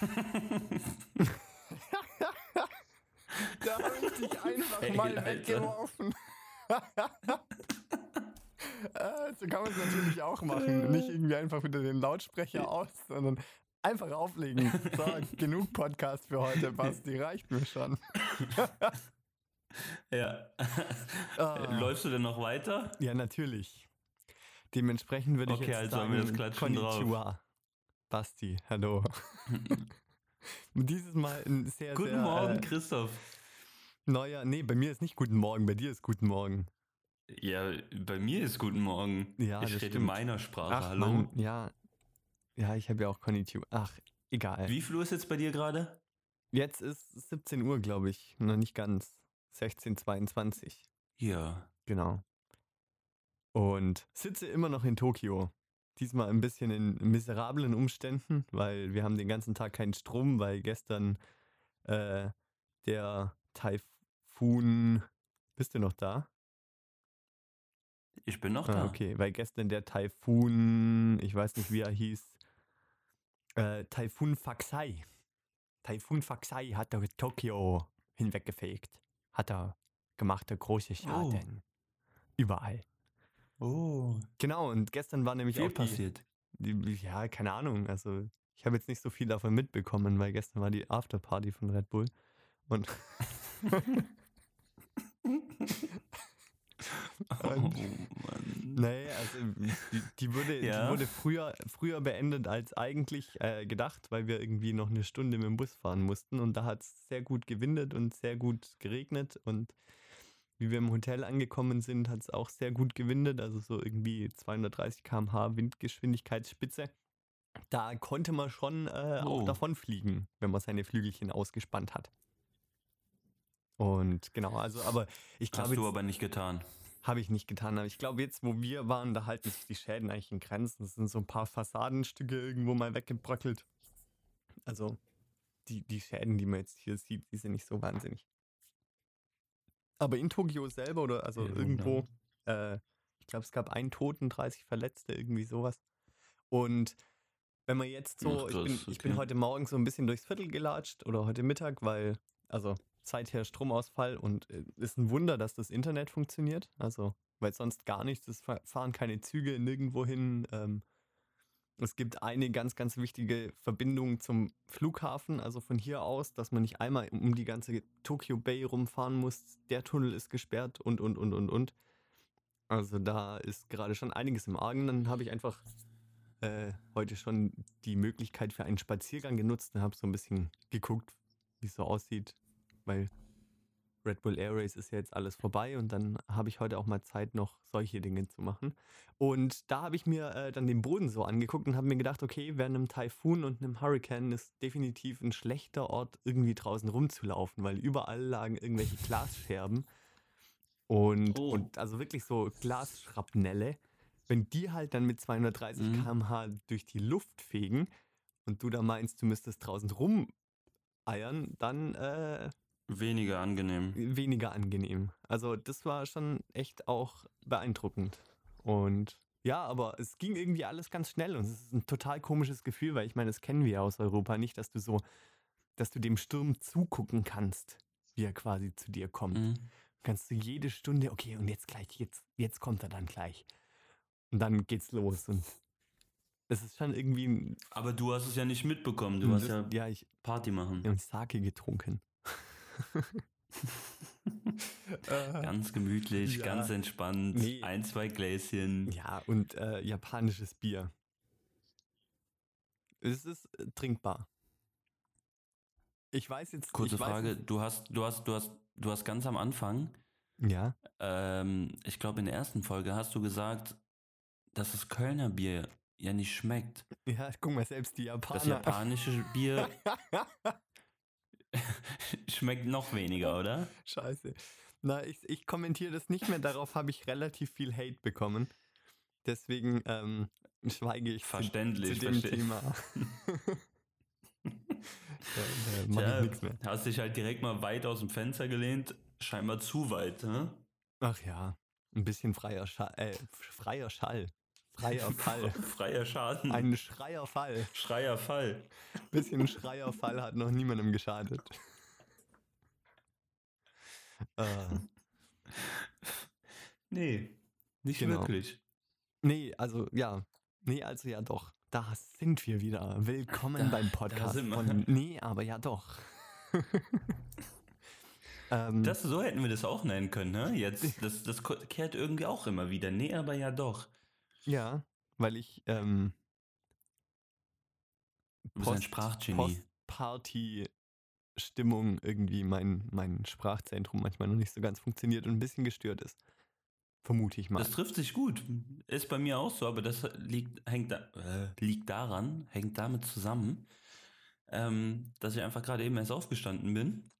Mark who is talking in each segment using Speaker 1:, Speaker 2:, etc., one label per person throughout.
Speaker 1: da habe ich dich einfach
Speaker 2: Ey,
Speaker 1: mal
Speaker 2: Alter.
Speaker 1: weggeworfen. Äh, so kann man es natürlich auch machen. Nicht irgendwie einfach wieder den Lautsprecher aus, sondern einfach auflegen. So, genug Podcast für heute, Basti. Reicht mir schon.
Speaker 2: Ja.
Speaker 1: Ah.
Speaker 2: Läufst du denn noch weiter?
Speaker 1: Ja, natürlich. Dementsprechend würde ich
Speaker 2: Okay,
Speaker 1: jetzt
Speaker 2: also
Speaker 1: sagen,
Speaker 2: haben wir das Klatschen drauf.
Speaker 1: Basti, hallo. Dieses Mal ein sehr,
Speaker 2: Guten
Speaker 1: sehr
Speaker 2: Morgen,
Speaker 1: äh,
Speaker 2: Christoph.
Speaker 1: neuer. Nee, bei mir ist nicht Guten Morgen, bei dir ist Guten Morgen.
Speaker 2: Ja, bei mir ist Guten Morgen.
Speaker 1: Ja,
Speaker 2: ich rede in
Speaker 1: stimmt.
Speaker 2: meiner Sprache.
Speaker 1: Ach,
Speaker 2: Hallo.
Speaker 1: Mann, ja. Ja, ich habe ja auch Konnichiwa. Ach, egal.
Speaker 2: Wie viel Uhr ist jetzt bei dir gerade?
Speaker 1: Jetzt ist 17 Uhr, glaube ich. Noch nicht ganz. 16.22.
Speaker 2: Ja.
Speaker 1: Genau. Und sitze immer noch in Tokio. Diesmal ein bisschen in miserablen Umständen, weil wir haben den ganzen Tag keinen Strom, weil gestern äh, der Taifun. Bist du noch da?
Speaker 2: Ich bin noch
Speaker 1: Ah,
Speaker 2: da.
Speaker 1: okay, weil gestern der Taifun, ich weiß nicht, wie er hieß, äh, Taifun Faxai. Taifun Faxai hat er Tokio hinweggefegt. Hat er gemacht, der große Schaden. Überall.
Speaker 2: Oh.
Speaker 1: Genau, und gestern war nämlich
Speaker 2: Viel
Speaker 1: auch die,
Speaker 2: passiert.
Speaker 1: die, ja, keine Ahnung, also ich habe jetzt nicht so viel davon mitbekommen, weil gestern war die Afterparty von Red Bull und
Speaker 2: Oh,
Speaker 1: Und-
Speaker 2: Mann.
Speaker 1: Nee, also die, die, wurde,
Speaker 2: Ja.
Speaker 1: die wurde früher, früher beendet als eigentlich äh, gedacht, weil wir irgendwie noch eine Stunde mit dem Bus fahren mussten und da hat es sehr gut gewindet und sehr gut geregnet und wie wir im Hotel angekommen sind, hat es auch sehr gut gewindet, also so irgendwie 230 km/h Windgeschwindigkeitsspitze. Da konnte man schon äh, auch
Speaker 2: Oh.
Speaker 1: davon fliegen, wenn man seine Flügelchen ausgespannt hat. Und genau, also aber ich glaube
Speaker 2: Hast du
Speaker 1: jetzt-
Speaker 2: aber nicht getan.
Speaker 1: habe ich nicht getan. Aber ich glaube, jetzt, wo wir waren, da halten sich die Schäden eigentlich in Grenzen. Es sind so ein paar Fassadenstücke irgendwo mal weggebröckelt. Also, die, die Schäden, die man jetzt hier sieht, die sind nicht so wahnsinnig. Aber in Tokio selber oder also
Speaker 2: Ja,
Speaker 1: irgendwo, äh, ich glaube, es gab einen Toten, 30 Verletzte, irgendwie sowas. Und wenn man jetzt so,
Speaker 2: Ach,
Speaker 1: ich, bin,
Speaker 2: krass,
Speaker 1: ich bin
Speaker 2: okay.
Speaker 1: heute Morgen so ein bisschen durchs Viertel gelatscht oder heute Mittag, weil, also seither Stromausfall und äh, ist ein Wunder, dass das Internet funktioniert. Also, weil sonst gar nichts, es fa- fahren keine Züge nirgendwo hin. Ähm, es gibt eine ganz, ganz wichtige Verbindung zum Flughafen, also von hier aus, dass man nicht einmal um die ganze Tokyo Bay rumfahren muss. Der Tunnel ist gesperrt und, und, und, und, und. Also da ist gerade schon einiges im Argen. Dann habe ich einfach äh, heute schon die Möglichkeit für einen Spaziergang genutzt und habe so ein bisschen geguckt, wie es so aussieht, weil Red Bull Air Race ist ja jetzt alles vorbei und dann habe ich heute auch mal Zeit, noch solche Dinge zu machen. Und da habe ich mir äh, dann den Boden so angeguckt und habe mir gedacht, okay, während einem Taifun und einem Hurricane ist definitiv ein schlechter Ort, irgendwie draußen rumzulaufen, weil überall lagen irgendwelche Glasscherben und,
Speaker 2: Oh.
Speaker 1: und also wirklich so Glasschrapnelle. Wenn die halt dann mit 230
Speaker 2: Mhm.
Speaker 1: km/h durch die Luft fegen und du da meinst, du müsstest draußen rumeiern, dann äh,
Speaker 2: Weniger angenehm.
Speaker 1: weniger angenehm. Also das war schon echt auch beeindruckend. Und ja, aber es ging irgendwie alles ganz schnell und es ist ein total komisches Gefühl, weil ich meine, das kennen wir ja aus Europa nicht, dass du so, dass du dem Sturm zugucken kannst, wie er quasi zu dir kommt.
Speaker 2: Mhm.
Speaker 1: Kannst du jede Stunde, okay, und jetzt gleich, jetzt, jetzt kommt er dann gleich. Und dann geht's los und es ist schon irgendwie ein,
Speaker 2: Aber du hast es ja nicht mitbekommen. Du hast ja
Speaker 1: ja, ich
Speaker 2: Party machen.
Speaker 1: habe Sake getrunken. Äh,
Speaker 2: Ganz gemütlich,
Speaker 1: Ja.
Speaker 2: ganz entspannt.
Speaker 1: Nee.
Speaker 2: Ein, zwei Gläschen.
Speaker 1: Ja, und äh, japanisches Bier. Es ist äh, trinkbar. Ich weiß jetzt.
Speaker 2: Kurze
Speaker 1: ich weiß
Speaker 2: Frage,
Speaker 1: Jetzt,
Speaker 2: du hast, du hast, du hast, du hast ganz am Anfang,
Speaker 1: ja.
Speaker 2: ähm, ich glaube in der ersten Folge hast du gesagt, dass das Kölner Bier ja nicht schmeckt.
Speaker 1: Ja, guck mal, selbst die Japaner.
Speaker 2: Das japanische Bier schmeckt noch weniger, oder?
Speaker 1: Scheiße. Na, ich, ich kommentiere das nicht mehr. Darauf habe ich relativ viel Hate bekommen. Deswegen ähm, schweige ich zu, zu
Speaker 2: Verständlich,
Speaker 1: dem. Thema. da mache
Speaker 2: Tja,
Speaker 1: ich nichts mehr.
Speaker 2: hast dich halt direkt mal weit aus dem Fenster gelehnt, scheinbar zu weit, ne?
Speaker 1: Ach ja, ein bisschen freier Schall. Äh, freier Schall. Freier Fall.
Speaker 2: Freier Schaden.
Speaker 1: Ein schreier Fall.
Speaker 2: Schreier Fall.
Speaker 1: bisschen Schreierfall hat noch niemandem geschadet. äh,
Speaker 2: nee, nicht
Speaker 1: Genau.
Speaker 2: wirklich.
Speaker 1: nee, also ja. Nee, also ja doch. Da sind wir wieder. Willkommen
Speaker 2: Da-
Speaker 1: beim Podcast von Nee, aber ja doch. ähm,
Speaker 2: Das, so hätten wir das auch nennen können, ne? Jetzt, das, das kehrt irgendwie auch immer wieder. Nee, aber ja doch.
Speaker 1: Ja, weil ich ähm,
Speaker 2: Sprachgenie.
Speaker 1: Post-Party-Stimmung irgendwie mein, mein Sprachzentrum manchmal noch nicht so ganz funktioniert und ein bisschen gestört ist. Vermute ich mal.
Speaker 2: Das trifft sich gut. Ist bei mir auch so, aber das liegt, hängt äh, liegt daran, hängt damit zusammen, ähm, dass ich einfach gerade eben erst aufgestanden bin.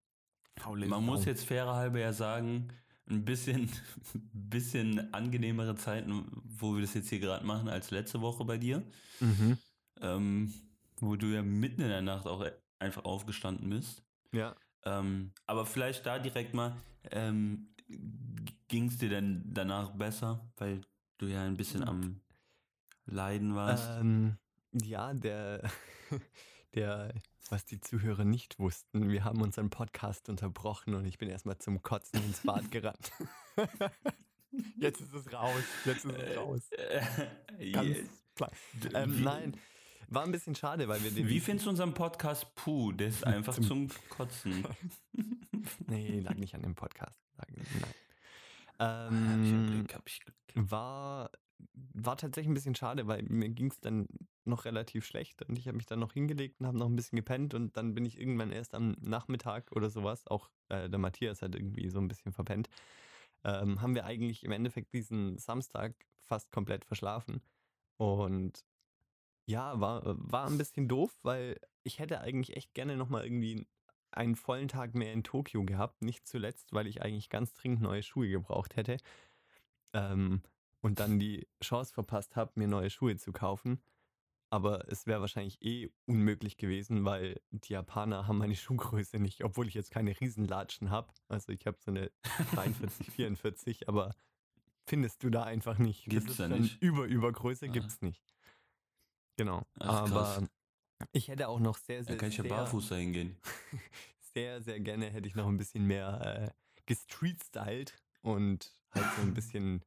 Speaker 2: Man muss jetzt fairer halber ja sagen, ein bisschen, bisschen angenehmere Zeiten, wo wir das jetzt hier gerade machen, als letzte Woche bei dir.
Speaker 1: Mhm.
Speaker 2: Ähm, wo du ja mitten in der Nacht auch einfach aufgestanden bist.
Speaker 1: Ja.
Speaker 2: Ähm, aber vielleicht da direkt mal, ähm, ging es dir denn danach besser, weil du ja ein bisschen am Leiden warst?
Speaker 1: Ähm, ja, der, der, was die Zuhörer nicht wussten, wir haben unseren Podcast unterbrochen und ich bin erstmal zum Kotzen ins Bad gerannt. Jetzt ist es raus. Jetzt ist es raus.
Speaker 2: Äh,
Speaker 1: Ganz klar. Ähm, nein, war ein bisschen schade, weil wir den.
Speaker 2: Wie findest du unseren Podcast Puh? Der ist einfach
Speaker 1: Zum-
Speaker 2: zum Kotzen.
Speaker 1: Nee, lag nicht an dem Podcast. Lag, nein.
Speaker 2: Hab ich ja
Speaker 1: Ähm,
Speaker 2: Glück, hab ich Glück.
Speaker 1: war, war tatsächlich ein bisschen schade, weil mir ging es dann noch relativ schlecht und ich habe mich dann noch hingelegt und habe noch ein bisschen gepennt und dann bin ich irgendwann erst am Nachmittag oder sowas, auch äh, der Matthias hat irgendwie so ein bisschen verpennt, ähm, haben wir eigentlich im Endeffekt diesen Samstag fast komplett verschlafen und ja, war, war ein bisschen doof, weil ich hätte eigentlich echt gerne nochmal irgendwie einen vollen Tag mehr in Tokio gehabt. Nicht zuletzt, weil ich eigentlich ganz dringend neue Schuhe gebraucht hätte. Ähm, und dann die Chance verpasst habe, mir neue Schuhe zu kaufen. Aber es wäre wahrscheinlich eh unmöglich gewesen, weil die Japaner haben meine Schuhgröße nicht, obwohl ich jetzt keine Riesenlatschen habe. Also ich habe so eine 43, 44, aber findest du da einfach nicht.
Speaker 2: Gibt's
Speaker 1: das ist
Speaker 2: da nicht.
Speaker 1: Über Übergröße
Speaker 2: Ah.
Speaker 1: gibt's nicht. Genau.
Speaker 2: Ach, krass.
Speaker 1: aber ich hätte auch noch sehr,
Speaker 2: Da
Speaker 1: sehr,
Speaker 2: kann ich ja barfuß dahin gehen.
Speaker 1: sehr, sehr gerne hätte ich noch ein bisschen mehr äh, gestreet-styled und halt so ein bisschen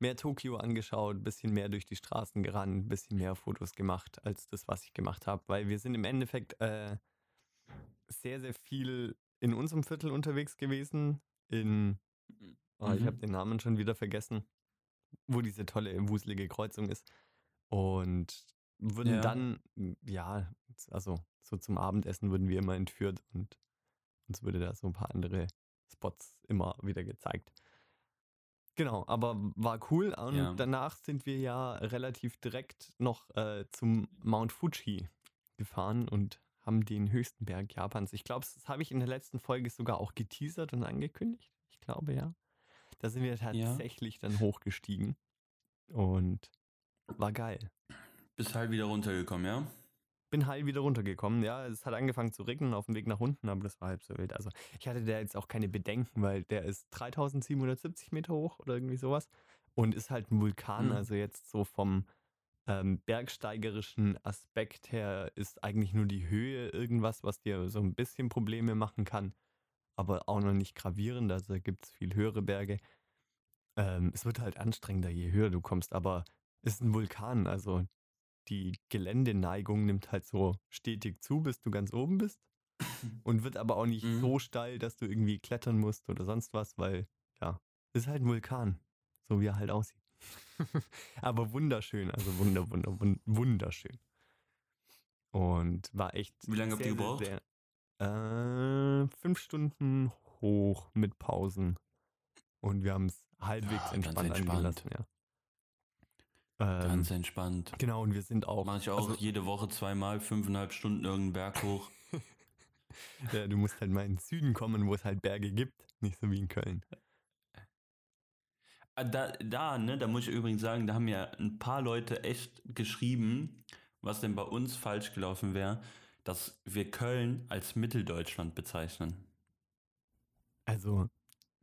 Speaker 1: mehr Tokio angeschaut, ein bisschen mehr durch die Straßen gerannt, ein bisschen mehr Fotos gemacht als das, was ich gemacht habe, weil wir sind im Endeffekt äh, sehr, sehr viel in unserem Viertel unterwegs gewesen, in, oh, ich
Speaker 2: Mhm.
Speaker 1: habe den Namen schon wieder vergessen, wo diese tolle, wuselige Kreuzung ist und wurden
Speaker 2: Ja.
Speaker 1: dann, ja, also so zum Abendessen wurden wir immer entführt und uns wurde da so ein paar andere Spots immer wieder gezeigt. Genau, aber war cool und
Speaker 2: Ja.
Speaker 1: danach sind wir ja relativ direkt noch äh, zum Mount Fuji gefahren und haben den höchsten Berg Japans. Ich glaube, das habe ich in der letzten Folge sogar auch geteasert und angekündigt. Ich glaube ja. Da sind wir tatsächlich dann hochgestiegen und war geil.
Speaker 2: Bist halt wieder runtergekommen, ja?
Speaker 1: Bin heil wieder runtergekommen. Ja, es hat angefangen zu regnen auf dem Weg nach unten, aber das war halb so wild. Also ich hatte da jetzt auch keine Bedenken, weil der ist 3770 Meter hoch oder irgendwie sowas und ist halt ein Vulkan.
Speaker 2: Mhm.
Speaker 1: Also jetzt so vom ähm, bergsteigerischen Aspekt her ist eigentlich nur die Höhe irgendwas, was dir so ein bisschen Probleme machen kann, aber auch noch nicht gravierend. Also gibt es viel höhere Berge. Ähm, es wird halt anstrengender, je höher du kommst, aber es ist ein Vulkan, also die Geländeneigung nimmt halt so stetig zu, bis du ganz oben bist. Und wird aber auch nicht
Speaker 2: Mhm.
Speaker 1: so steil, dass du irgendwie klettern musst oder sonst was, weil, ja, ist halt ein Vulkan. So wie er halt aussieht. aber wunderschön, also wunder, wunder, wun- wunderschön. Und war echt.
Speaker 2: Wie lange habt ihr gebraucht?
Speaker 1: sehr- Äh, fünf Stunden hoch mit Pausen. Und wir haben es halbwegs
Speaker 2: ganz
Speaker 1: entspannt
Speaker 2: entspannt.
Speaker 1: angelassen, ja. Ähm,
Speaker 2: Ganz entspannt.
Speaker 1: Genau, und wir sind auch.
Speaker 2: Mache ich auch
Speaker 1: also,
Speaker 2: jede Woche zweimal, fünfeinhalb Stunden irgendeinen Berg hoch.
Speaker 1: ja, du musst halt mal in den Süden kommen, wo es halt Berge gibt. Nicht so wie in Köln.
Speaker 2: Ah, Da, da, ne, da muss ich übrigens sagen, da haben ja ein paar Leute echt geschrieben, was denn bei uns falsch gelaufen wäre, dass wir Köln als Mitteldeutschland bezeichnen.
Speaker 1: Also,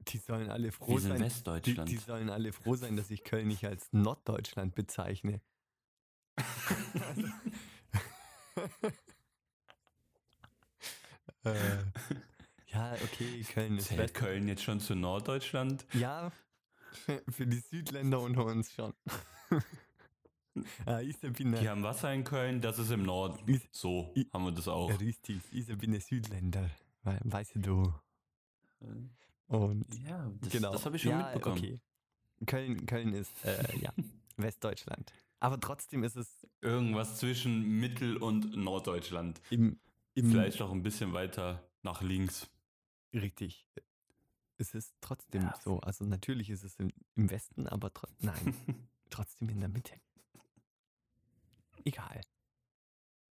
Speaker 1: die sollen alle froh
Speaker 2: Wir
Speaker 1: sein. Die,
Speaker 2: Westdeutschland.
Speaker 1: die sollen alle froh sein, dass ich Köln nicht als Norddeutschland bezeichne. äh, ja, okay, Köln ist
Speaker 2: Zählt
Speaker 1: West.
Speaker 2: Köln jetzt schon zu Norddeutschland?
Speaker 1: Ja, für die Südländer unter uns schon. bin
Speaker 2: Die haben Wasser in Köln, das ist im Norden. So
Speaker 1: I-
Speaker 2: haben wir das auch.
Speaker 1: richtig, ich bin ein Südländer, we- weißt du. Und
Speaker 2: Ja, das,
Speaker 1: genau.
Speaker 2: das habe ich schon
Speaker 1: ja,
Speaker 2: mitbekommen.
Speaker 1: Okay. Köln, Köln ist äh, ja Westdeutschland. Aber trotzdem ist es
Speaker 2: Irgendwas zwischen Mittel- und Norddeutschland.
Speaker 1: im, im
Speaker 2: Vielleicht auch ein bisschen weiter nach links.
Speaker 1: richtig. Es ist trotzdem
Speaker 2: Ja.
Speaker 1: so. Also natürlich ist es im, im Westen, aber tro nein, trotzdem in der Mitte. Egal.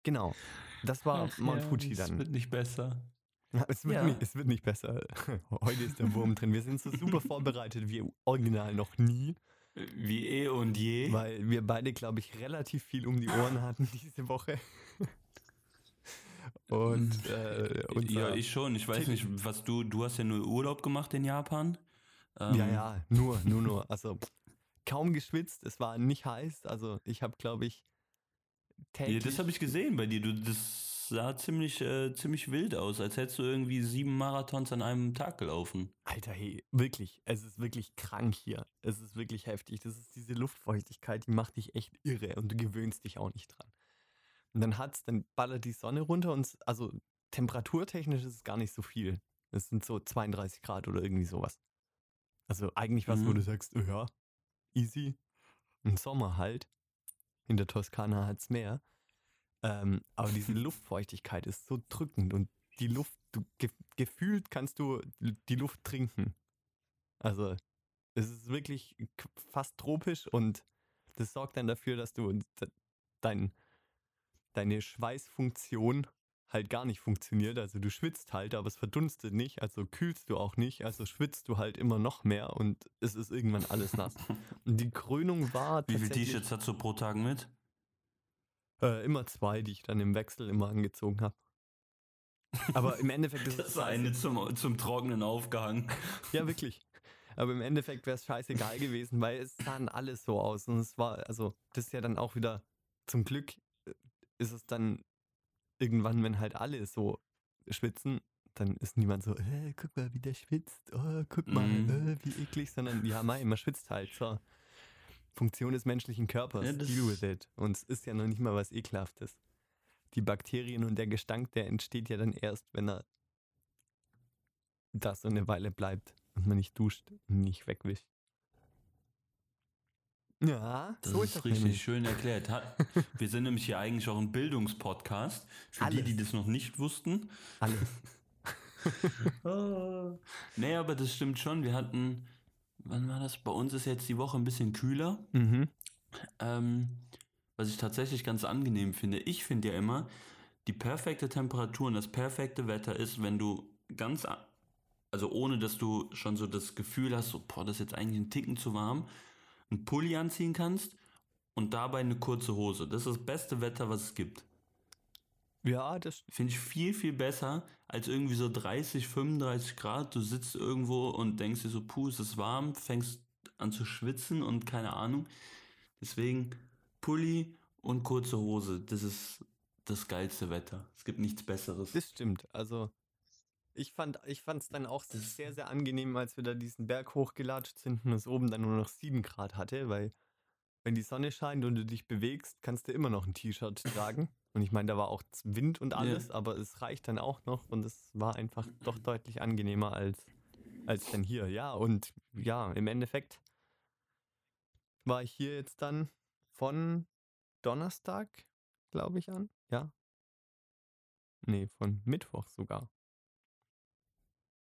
Speaker 1: Genau. Das war
Speaker 2: Ach
Speaker 1: Mount
Speaker 2: ja,
Speaker 1: Fuji
Speaker 2: Es
Speaker 1: dann.
Speaker 2: wird nicht besser.
Speaker 1: Ja, Es wird,
Speaker 2: Ja.
Speaker 1: nicht, es wird nicht besser. Heute ist der Wurm drin. Wir sind so super vorbereitet wie original noch nie,
Speaker 2: Wie eh und je.
Speaker 1: weil wir beide, glaube ich, relativ viel um die Ohren hatten diese Woche. Und äh, unser,
Speaker 2: ja, ich schon. Ich weiß nicht, was du, du hast ja nur Urlaub gemacht in Japan. Ähm,
Speaker 1: ja, ja, nur, nur, nur. Also kaum geschwitzt. Es war nicht heiß. Also ich habe, glaube ich,
Speaker 2: Ja,
Speaker 1: täglich.
Speaker 2: das habe ich gesehen bei dir. Du, das sah ziemlich, äh, ziemlich wild aus, als hättest du irgendwie sieben Marathons an einem Tag gelaufen.
Speaker 1: Alter, hey, wirklich, es ist wirklich krank hier. Es ist wirklich heftig. Das ist diese Luftfeuchtigkeit, die macht dich echt irre und du gewöhnst dich auch nicht dran. Und dann hat's, dann ballert die Sonne runter und also temperaturtechnisch ist es gar nicht so viel. Es sind so 32 Grad oder irgendwie sowas. Also eigentlich was, wo
Speaker 2: Mhm.
Speaker 1: du sagst, ja, easy. Im Sommer halt. In der Toskana hat's mehr. Ähm, aber diese Luftfeuchtigkeit ist so drückend und die Luft, du ge gefühlt kannst du die Luft trinken. Also es ist wirklich fast tropisch und das sorgt dann dafür, dass du dein, deine Schweißfunktion halt gar nicht funktioniert. Also du schwitzt halt, aber es verdunstet nicht, also kühlst du auch nicht, also schwitzt du halt immer noch mehr und es ist irgendwann alles nass. Und die Krönung war
Speaker 2: Wie viele T-Shirts hast du pro Tag mit?
Speaker 1: Äh, immer zwei, die ich dann im Wechsel immer angezogen habe. Aber im Endeffekt ist es
Speaker 2: Das eine zum, zum Trocknen aufgehangen.
Speaker 1: Ja, wirklich. Aber im Endeffekt wäre es scheißegal gewesen, weil es sahen alles so aus. Und es war, also, das ist ja dann auch wieder, zum Glück äh, ist es dann irgendwann, wenn halt alle so schwitzen, dann ist niemand so, äh, guck mal, wie der schwitzt, oh, guck mal,
Speaker 2: Mhm.
Speaker 1: äh, wie eklig, sondern ja, mei, man schwitzt halt. So. Funktion des menschlichen Körpers,
Speaker 2: Ja,
Speaker 1: deal with it. Und es ist ja noch nicht mal was Ekelhaftes. Die Bakterien und der Gestank, der entsteht ja dann erst, wenn er da so eine Weile bleibt und man nicht duscht und nicht wegwischt. Ja,
Speaker 2: Das
Speaker 1: so
Speaker 2: ist
Speaker 1: ist
Speaker 2: richtig schön erklärt. Wir sind nämlich hier eigentlich auch ein Bildungspodcast. Für die,
Speaker 1: Alles.
Speaker 2: die das noch nicht wussten.
Speaker 1: Alles.
Speaker 2: Nee, aber das stimmt schon. Wir hatten, wann war das? Bei uns ist jetzt die Woche ein bisschen kühler.
Speaker 1: Mhm.
Speaker 2: Ähm, was ich tatsächlich ganz angenehm finde. Ich finde ja immer, die perfekte Temperatur und das perfekte Wetter ist, wenn du ganz, also ohne dass du schon so das Gefühl hast, so, boah, das ist jetzt eigentlich ein Ticken zu warm, einen Pulli anziehen kannst und dabei eine kurze Hose. Das ist das beste Wetter, was es gibt.
Speaker 1: Ja, das
Speaker 2: Finde ich viel, viel besser als irgendwie so 30, 35 Grad. Du sitzt irgendwo und denkst dir so, puh, es ist warm, fängst an zu schwitzen und keine Ahnung. Deswegen Pulli und kurze Hose, das ist das geilste Wetter. Es gibt nichts Besseres.
Speaker 1: Das stimmt. Also ich fand ich es dann auch
Speaker 2: Das-
Speaker 1: sehr, sehr angenehm, als wir da diesen Berg hochgelatscht sind und es oben dann nur noch 7 Grad hatte, weil wenn die Sonne scheint und du dich bewegst, kannst du immer noch ein T-Shirt tragen. Und ich meine, da war auch Wind und alles, aber es reicht dann auch noch und es war einfach doch deutlich angenehmer als, als dann hier. Ja, und ja, im Endeffekt war ich hier jetzt dann von Donnerstag, glaube ich, an. Ja. Nee, von Mittwoch sogar.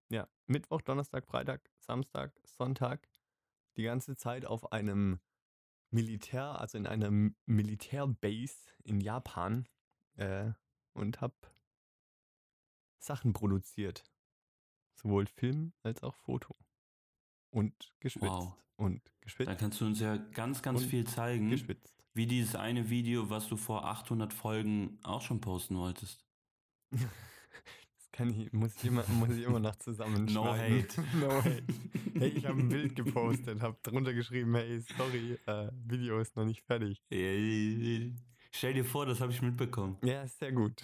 Speaker 1: Ja, Mittwoch, Donnerstag, Freitag, Samstag, Sonntag. Die ganze Zeit auf einem Militär, also in einer Militärbase in Japan äh, und habe Sachen produziert. Sowohl Film als auch Foto. Und geschwitzt.
Speaker 2: Wow.
Speaker 1: Und
Speaker 2: Da
Speaker 1: geschwitzt.
Speaker 2: kannst du uns ja ganz, ganz
Speaker 1: Und
Speaker 2: viel zeigen,
Speaker 1: Geschwitzt.
Speaker 2: wie dieses eine Video, was du vor 800 Folgen auch schon posten wolltest.
Speaker 1: Kann ich, muss ich immer, muss ich immer noch zusammenschneiden.
Speaker 2: No hate.
Speaker 1: no hate. Hey, ich habe ein Bild gepostet, habe drunter geschrieben, hey, sorry, äh, Video ist noch nicht fertig.
Speaker 2: Stell dir vor, das habe ich mitbekommen.
Speaker 1: Ja, ist sehr gut.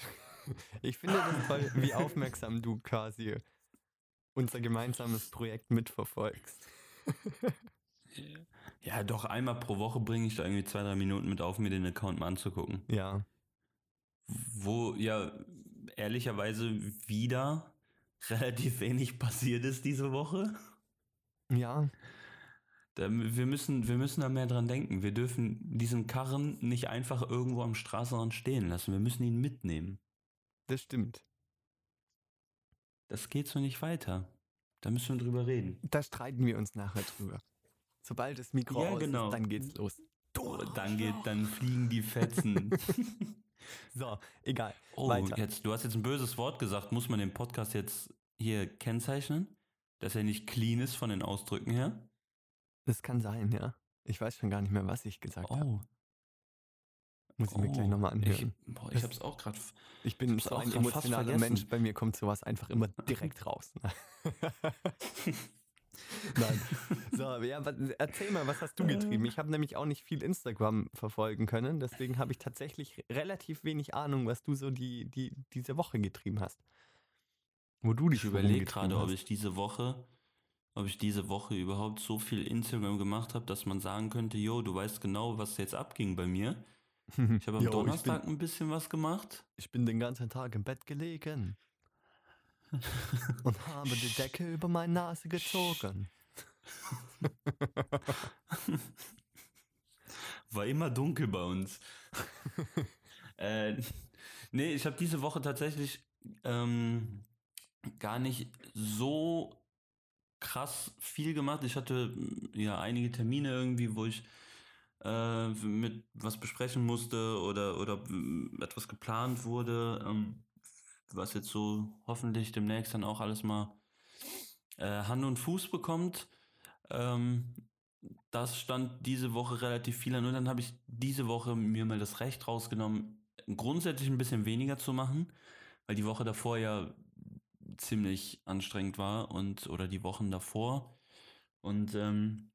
Speaker 1: Ich finde das toll, wie aufmerksam du quasi unser gemeinsames Projekt mitverfolgst.
Speaker 2: Ja, doch einmal pro Woche bringe ich da irgendwie zwei, drei Minuten mit auf, mir den Account mal anzugucken.
Speaker 1: Ja.
Speaker 2: Wo ja ehrlicherweise wieder relativ wenig passiert ist diese Woche.
Speaker 1: Ja.
Speaker 2: Da, wir, müssen, wir müssen da mehr dran denken. Wir dürfen diesen Karren nicht einfach irgendwo am Straßenrand stehen lassen. Wir müssen ihn mitnehmen.
Speaker 1: Das stimmt.
Speaker 2: Das geht so nicht weiter. Da müssen wir drüber reden.
Speaker 1: Da streiten wir uns nachher drüber. Sobald das Mikro
Speaker 2: Ja,
Speaker 1: aus
Speaker 2: genau.
Speaker 1: ist, dann geht's los.
Speaker 2: Oh, dann geht, dann fliegen die Fetzen.
Speaker 1: So, egal.
Speaker 2: Oh,
Speaker 1: Weiter.
Speaker 2: jetzt, du hast jetzt ein böses Wort gesagt. Muss man den Podcast jetzt hier kennzeichnen? Dass er nicht clean ist von den Ausdrücken her?
Speaker 1: Das kann sein, ja. Ich weiß schon gar nicht mehr, was ich gesagt habe.
Speaker 2: Oh,
Speaker 1: Muss ich mir gleich
Speaker 2: oh.
Speaker 1: nochmal anhören.
Speaker 2: Ich, boah, ich
Speaker 1: Das-
Speaker 2: hab's auch gerade.
Speaker 1: Ich bin so
Speaker 2: auch
Speaker 1: ein emotionaler. Mensch. Bei mir kommt sowas einfach immer direkt raus. Nein. So, ja, was, erzähl mal, was hast du getrieben? Ich habe nämlich auch nicht viel Instagram verfolgen können. Deswegen habe ich tatsächlich relativ wenig Ahnung, was du so die, die, diese Woche getrieben hast. Wo du dich
Speaker 2: Ich überlege gerade, ob ich diese Woche, ob ich diese Woche überhaupt so viel Instagram gemacht habe, dass man sagen könnte, yo, du weißt genau, was jetzt abging bei mir. Ich habe am
Speaker 1: Jo,
Speaker 2: Donnerstag
Speaker 1: bin,
Speaker 2: ein bisschen was gemacht.
Speaker 1: ich bin den ganzen Tag im Bett gelegen und habe die Decke über meine Nase gezogen.
Speaker 2: War immer dunkel bei uns. äh, nee, ich habe diese Woche tatsächlich ähm, gar nicht so krass viel gemacht. Ich hatte mm, ja einige Termine irgendwie, wo ich äh, mit was besprechen musste oder, oder mm, etwas geplant wurde, ähm, was jetzt so hoffentlich demnächst dann auch alles mal äh, Hand und Fuß bekommt. Ähm, das stand diese Woche relativ viel an und dann habe ich diese Woche mir mal das Recht rausgenommen, grundsätzlich ein bisschen weniger zu machen, weil die Woche davor ja ziemlich anstrengend war und oder die Wochen davor und ähm,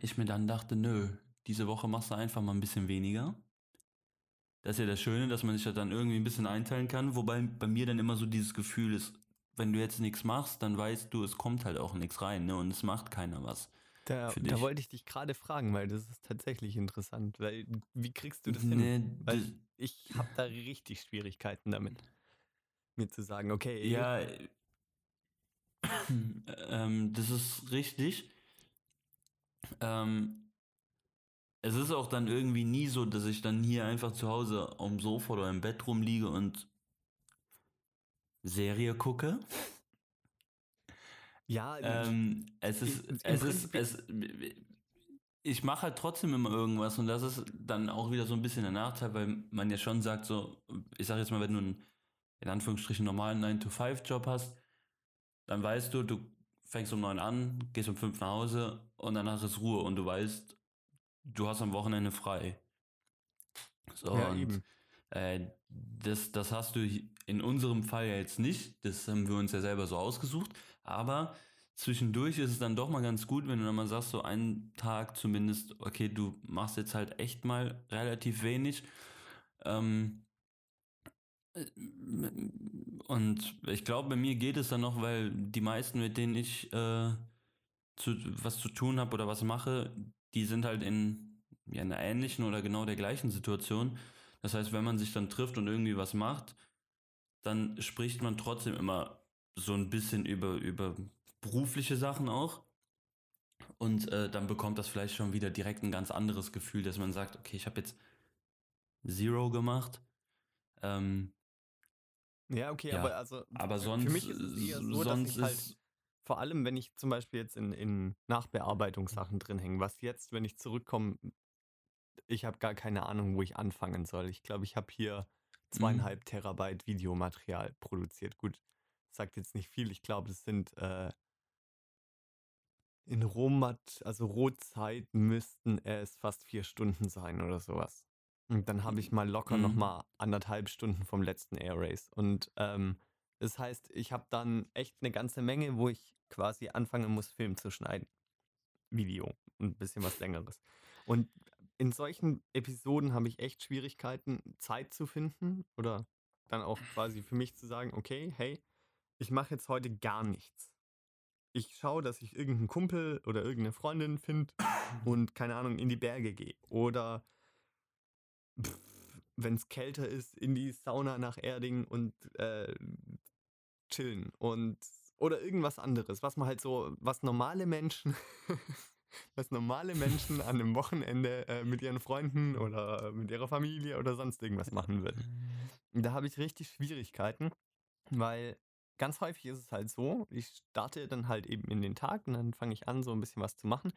Speaker 2: ich mir dann dachte, nö, diese Woche machst du einfach mal ein bisschen weniger. Das ist ja das Schöne, dass man sich ja dann irgendwie ein bisschen einteilen kann, wobei bei mir dann immer so dieses Gefühl ist, wenn du jetzt nichts machst, dann weißt du, es kommt halt auch nichts rein, ne? Und es macht keiner was.
Speaker 1: Da, da wollte ich dich gerade fragen, weil das ist tatsächlich interessant. Weil, wie kriegst du das hin?
Speaker 2: Nee,
Speaker 1: Weil
Speaker 2: das-
Speaker 1: ich habe da richtig Schwierigkeiten damit, mir zu sagen, okay,
Speaker 2: Ja, ähm, das ist richtig. Ähm, es ist auch dann irgendwie nie so, dass ich dann hier einfach zu Hause am Sofa oder im Bett rumliege und Serie gucke.
Speaker 1: ja,
Speaker 2: Ähm, es ist,
Speaker 1: im
Speaker 2: es ist, es, ich mache halt trotzdem immer irgendwas und das ist dann auch wieder so ein bisschen der Nachteil, weil man ja schon sagt, so, ich sag jetzt mal, wenn du einen, in Anführungsstrichen, normalen 9-to-5-Job hast, dann weißt du, du fängst um 9 an, gehst um 5 nach Hause und danach ist Ruhe und du weißt, du hast am Wochenende frei. So,
Speaker 1: ja,
Speaker 2: und
Speaker 1: eben.
Speaker 2: äh, das, das hast du in unserem Fall ja jetzt nicht. Das haben wir uns ja selber so ausgesucht. Aber zwischendurch ist es dann doch mal ganz gut, wenn du dann mal sagst, so einen Tag zumindest, okay, du machst jetzt halt echt mal relativ wenig. Ähm, äh, und ich glaube, bei mir geht es dann noch, weil die meisten, mit denen ich äh, zu, was zu tun habe oder was mache, die sind halt in, ja, in einer ähnlichen oder genau der gleichen Situation. Das heißt, wenn man sich dann trifft und irgendwie was macht, dann spricht man trotzdem immer so ein bisschen über, über berufliche Sachen auch. Und äh, dann bekommt das vielleicht schon wieder direkt ein ganz anderes Gefühl, dass man sagt, okay, ich habe jetzt Zero gemacht. Ähm,
Speaker 1: Ja, okay,
Speaker 2: ja,
Speaker 1: aber also
Speaker 2: aber sonst,
Speaker 1: für mich ist es eher so,
Speaker 2: sonst
Speaker 1: dass ich halt
Speaker 2: ist,
Speaker 1: vor allem, wenn ich zum Beispiel jetzt in, in Nachbearbeitungssachen drin hänge, was jetzt, wenn ich zurückkomme, ich habe gar keine Ahnung, wo ich anfangen soll. Ich glaube, ich habe hier zweieinhalb Terabyte Videomaterial produziert. Gut, sagt jetzt nicht viel. Ich glaube, das sind äh, in Rohmat, also Rohzeit müssten es fast vier Stunden sein oder sowas. Und dann habe ich mal locker
Speaker 2: Mhm.
Speaker 1: noch mal anderthalb Stunden vom letzten Air Race. Und ähm, das heißt, ich habe dann echt eine ganze Menge, wo ich quasi anfangen muss, Film zu schneiden. Video. Ein bisschen was längeres. Und in solchen Episoden habe ich echt Schwierigkeiten, Zeit zu finden oder dann auch quasi für mich zu sagen, okay, hey, ich mache jetzt heute gar nichts. Ich schaue, dass ich irgendeinen Kumpel oder irgendeine Freundin finde und keine Ahnung in die Berge gehe oder wenn es kälter ist, in die Sauna nach Erding und äh, chillen und oder irgendwas anderes, was man halt so, was normale Menschen, was normale Menschen an einem Wochenende äh, mit ihren Freunden oder mit ihrer Familie oder sonst irgendwas machen würden. Und da habe ich richtig Schwierigkeiten, weil ganz häufig ist es halt so, ich starte dann halt eben in den Tag und dann fange ich an, so ein bisschen was zu machen.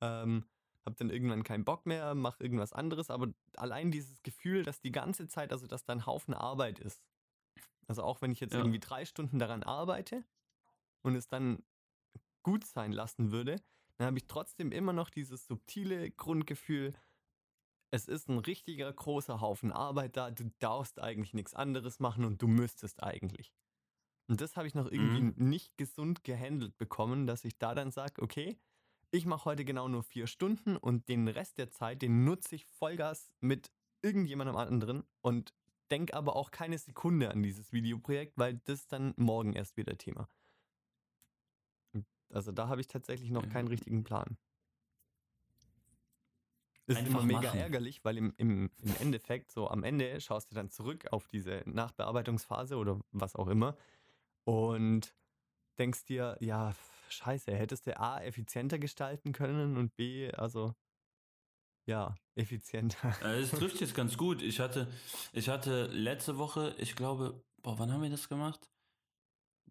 Speaker 1: Ähm, habe dann irgendwann keinen Bock mehr, mache irgendwas anderes, aber allein dieses Gefühl, dass die ganze Zeit, also dass da ein Haufen Arbeit ist. Also auch wenn ich jetzt
Speaker 2: Ja.
Speaker 1: irgendwie drei Stunden daran arbeite und es dann gut sein lassen würde, dann habe ich trotzdem immer noch dieses subtile Grundgefühl, es ist ein richtiger großer Haufen Arbeit da, du darfst eigentlich nichts anderes machen und du müsstest eigentlich. Und das habe ich noch irgendwie
Speaker 2: Mhm.
Speaker 1: nicht gesund gehandelt bekommen, dass ich da dann sage, okay, ich mache heute genau nur vier Stunden und den Rest der Zeit, den nutze ich Vollgas mit irgendjemandem anderen und denke aber auch keine Sekunde an dieses Videoprojekt, weil das dann morgen erst wieder Thema. Und Also da habe ich tatsächlich noch keinen
Speaker 2: Ja.
Speaker 1: richtigen Plan. Ist
Speaker 2: Einfach
Speaker 1: immer mega
Speaker 2: machen.
Speaker 1: ärgerlich, weil im, im, im Endeffekt, so am Ende schaust du dann zurück auf diese Nachbearbeitungsphase oder was auch immer und denkst dir, ja, scheiße, hättest du A, effizienter gestalten können und B, also, ja, effizienter.
Speaker 2: Äh, Es trifft jetzt ganz gut. Ich hatte, ich hatte letzte Woche, ich glaube, boah, wann haben wir das gemacht?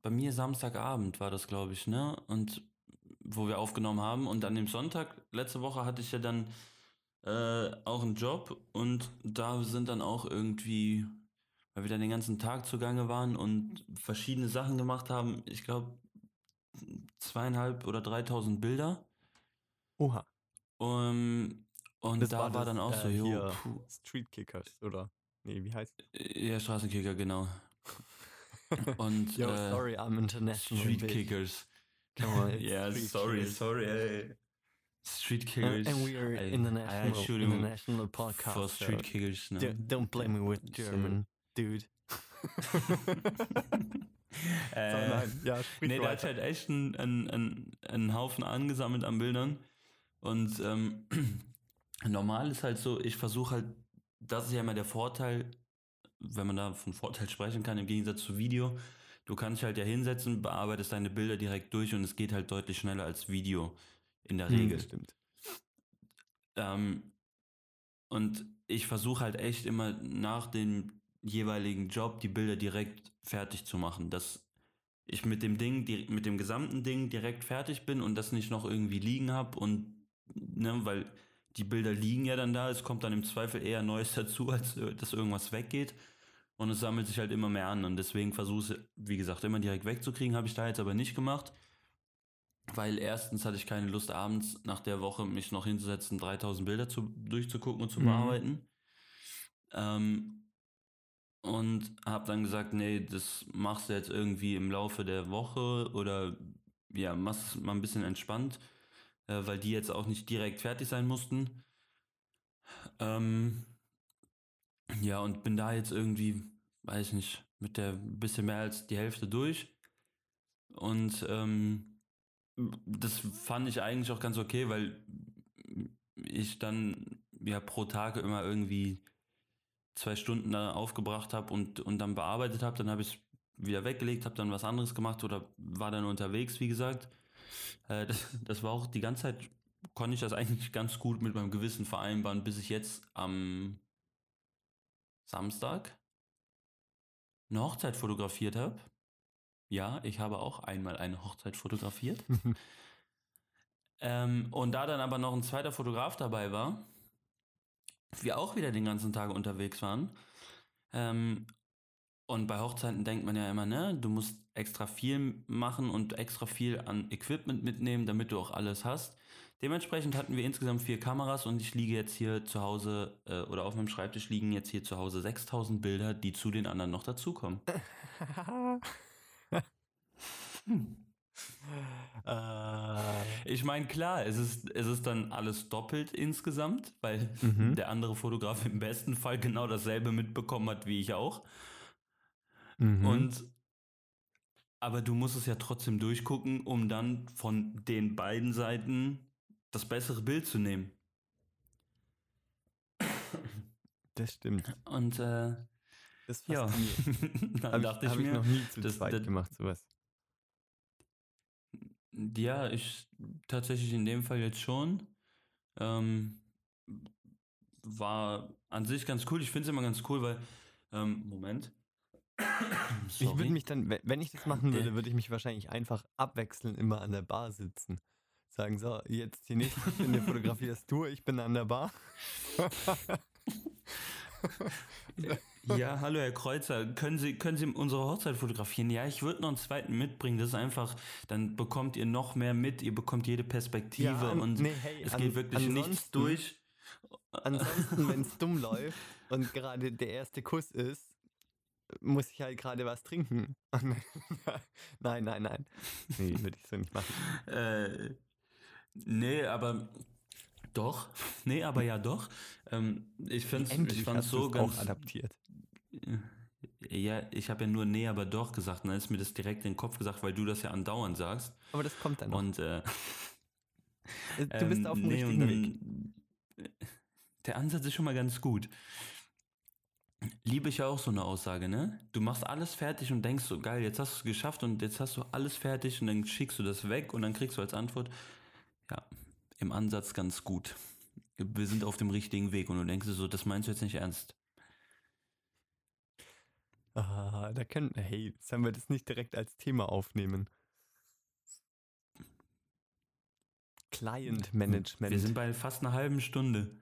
Speaker 2: Bei mir Samstagabend war das, glaube ich, ne? Und wo wir aufgenommen haben. Und an dem Sonntag, letzte Woche, hatte ich ja dann äh, auch einen Job und da sind dann auch irgendwie, weil wir dann den ganzen Tag zugange waren und verschiedene Sachen gemacht haben, ich glaube zweieinhalb oder dreitausend Bilder.
Speaker 1: Oha.
Speaker 2: Um, und
Speaker 1: Das
Speaker 2: da
Speaker 1: war
Speaker 2: war,
Speaker 1: das,
Speaker 2: dann auch so,
Speaker 1: äh,
Speaker 2: jo,
Speaker 1: hier.
Speaker 2: puh,
Speaker 1: Street Kickers, oder? Nee, wie heißt
Speaker 2: ja, Straßenkicker, genau. Und
Speaker 1: Yo,
Speaker 2: äh,
Speaker 1: sorry, I'm international.
Speaker 2: Street
Speaker 1: bitch.
Speaker 2: Kickers.
Speaker 1: Come on,
Speaker 2: Ja,
Speaker 1: Street
Speaker 2: sorry,
Speaker 1: Kickers.
Speaker 2: sorry, ey. Street
Speaker 1: Uh,
Speaker 2: Kickers.
Speaker 1: and we are
Speaker 2: I- I
Speaker 1: international, international podcast.
Speaker 2: For
Speaker 1: so
Speaker 2: Street Kickers, ne?
Speaker 1: don't- blame me with
Speaker 2: So.
Speaker 1: German, dude. so,
Speaker 2: äh,
Speaker 1: nein, ja, sprich
Speaker 2: Nee, der hat halt echt einen, einen, einen, einen Haufen angesammelt an Bildern. Und ähm, normal ist halt so, ich versuche halt, das ist ja immer der Vorteil, wenn man da von Vorteil sprechen kann, im Gegensatz zu Video. Du kannst dich halt ja hinsetzen, bearbeitest deine Bilder direkt durch und es geht halt deutlich schneller als Video in der
Speaker 1: Hm,
Speaker 2: Regel.
Speaker 1: das stimmt.
Speaker 2: Ähm, und ich versuche halt echt immer nach dem jeweiligen Job die Bilder direkt fertig zu machen, dass ich mit dem Ding, die, mit dem gesamten Ding direkt fertig bin und das nicht noch irgendwie liegen habe und ne, weil die Bilder liegen ja dann da, es kommt dann im Zweifel eher Neues dazu, als äh, dass irgendwas weggeht und es sammelt sich halt immer mehr an und deswegen versuche ich, wie gesagt, immer direkt wegzukriegen, habe ich da jetzt aber nicht gemacht. Weil erstens hatte ich keine Lust, abends nach der Woche mich noch hinzusetzen, 3000 Bilder zu, durchzugucken und zu
Speaker 1: Mhm.
Speaker 2: bearbeiten. Ähm, und habe dann gesagt, nee, das machst du jetzt irgendwie im Laufe der Woche oder ja, machst es mal ein bisschen entspannt, äh, weil die jetzt auch nicht direkt fertig sein mussten. Ähm, ja, und bin da jetzt irgendwie, weiß nicht, mit der bisschen mehr als die Hälfte durch. Und ähm, das fand ich eigentlich auch ganz okay, weil ich dann ja pro Tag immer irgendwie zwei Stunden da aufgebracht habe und, und dann bearbeitet habe. Dann habe ich wieder weggelegt, habe dann was anderes gemacht oder war dann unterwegs, wie gesagt. Äh, das, das war auch die ganze Zeit, konnte ich das eigentlich ganz gut mit meinem Gewissen vereinbaren, bis ich jetzt am Samstag eine Hochzeit fotografiert habe. Ja, ich habe auch einmal eine Hochzeit fotografiert. Ähm, und da dann aber noch ein zweiter Fotograf dabei war, wir auch wieder den ganzen Tag unterwegs waren. Ähm, und bei Hochzeiten denkt man ja immer, ne, du musst extra viel machen und extra viel an Equipment mitnehmen, damit du auch alles hast. Dementsprechend hatten wir insgesamt vier Kameras und ich liege jetzt hier zu Hause äh, oder auf meinem Schreibtisch liegen jetzt hier zu Hause 6000 Bilder, die zu den anderen noch dazukommen. Hm.
Speaker 1: Äh,
Speaker 2: Ich meine, klar, es ist, es ist dann alles doppelt insgesamt, weil
Speaker 1: Mhm.
Speaker 2: der andere Fotograf im besten Fall genau dasselbe mitbekommen hat wie ich auch.
Speaker 1: Mhm.
Speaker 2: Und aber du musst es ja trotzdem durchgucken, um dann von den beiden Seiten das bessere Bild zu nehmen.
Speaker 1: das stimmt.
Speaker 2: Und äh,
Speaker 1: Das
Speaker 2: ja, dann dachte
Speaker 1: ich,
Speaker 2: ich,
Speaker 1: hab ich
Speaker 2: mir,
Speaker 1: noch nie zu
Speaker 2: das-
Speaker 1: zweit
Speaker 2: das-
Speaker 1: gemacht, sowas.
Speaker 2: ja, ich tatsächlich in dem Fall jetzt schon. Ähm, war an sich ganz cool. Ich finde es immer ganz cool, weil ähm, Moment.
Speaker 1: Ich würde mich dann, we- wenn ich das machen würde, würde ich mich wahrscheinlich einfach abwechseln, immer an der Bar sitzen. Sagen, so, jetzt die nächste Stunde fotografierst du, ich bin an der Bar.
Speaker 2: Ja, hallo Herr Kreuzer, können Sie, können Sie unsere Hochzeit fotografieren? Ja, ich würde noch einen zweiten mitbringen. Das ist einfach, dann bekommt ihr noch mehr mit, ihr bekommt jede Perspektive
Speaker 1: an-
Speaker 2: und
Speaker 1: nee, hey,
Speaker 2: es
Speaker 1: an-
Speaker 2: geht wirklich nichts durch.
Speaker 1: Ansonsten, wenn es dumm läuft und gerade der erste Kuss ist, muss ich halt gerade was trinken. nein, nein, nein. Nee, würde ich so nicht machen.
Speaker 2: Äh, nee, aber doch. Nee, aber ja doch. Ähm, ich finde ich fand's so
Speaker 1: du's auch
Speaker 2: ganz.
Speaker 1: adaptiert.
Speaker 2: Ja, ich habe ja nur nee, aber doch gesagt. Und dann ist mir das direkt in den Kopf gesagt, weil du das ja andauernd sagst.
Speaker 1: Aber das kommt dann noch.
Speaker 2: Und äh,
Speaker 1: du bist
Speaker 2: ähm,
Speaker 1: auf dem
Speaker 2: nee,
Speaker 1: richtigen Weg.
Speaker 2: Der Ansatz ist schon mal ganz gut. Liebe ich ja auch so eine Aussage, ne? Du machst alles fertig und denkst so, geil, jetzt hast du es geschafft und jetzt hast du alles fertig und dann schickst du das weg und dann kriegst du als Antwort, ja, im Ansatz ganz gut. Wir sind auf dem richtigen Weg und du denkst so, das meinst du jetzt nicht ernst.
Speaker 1: Ah, da können, hey, sollen wir das nicht direkt als Thema aufnehmen? Client Management.
Speaker 2: Wir sind bei fast einer halben Stunde.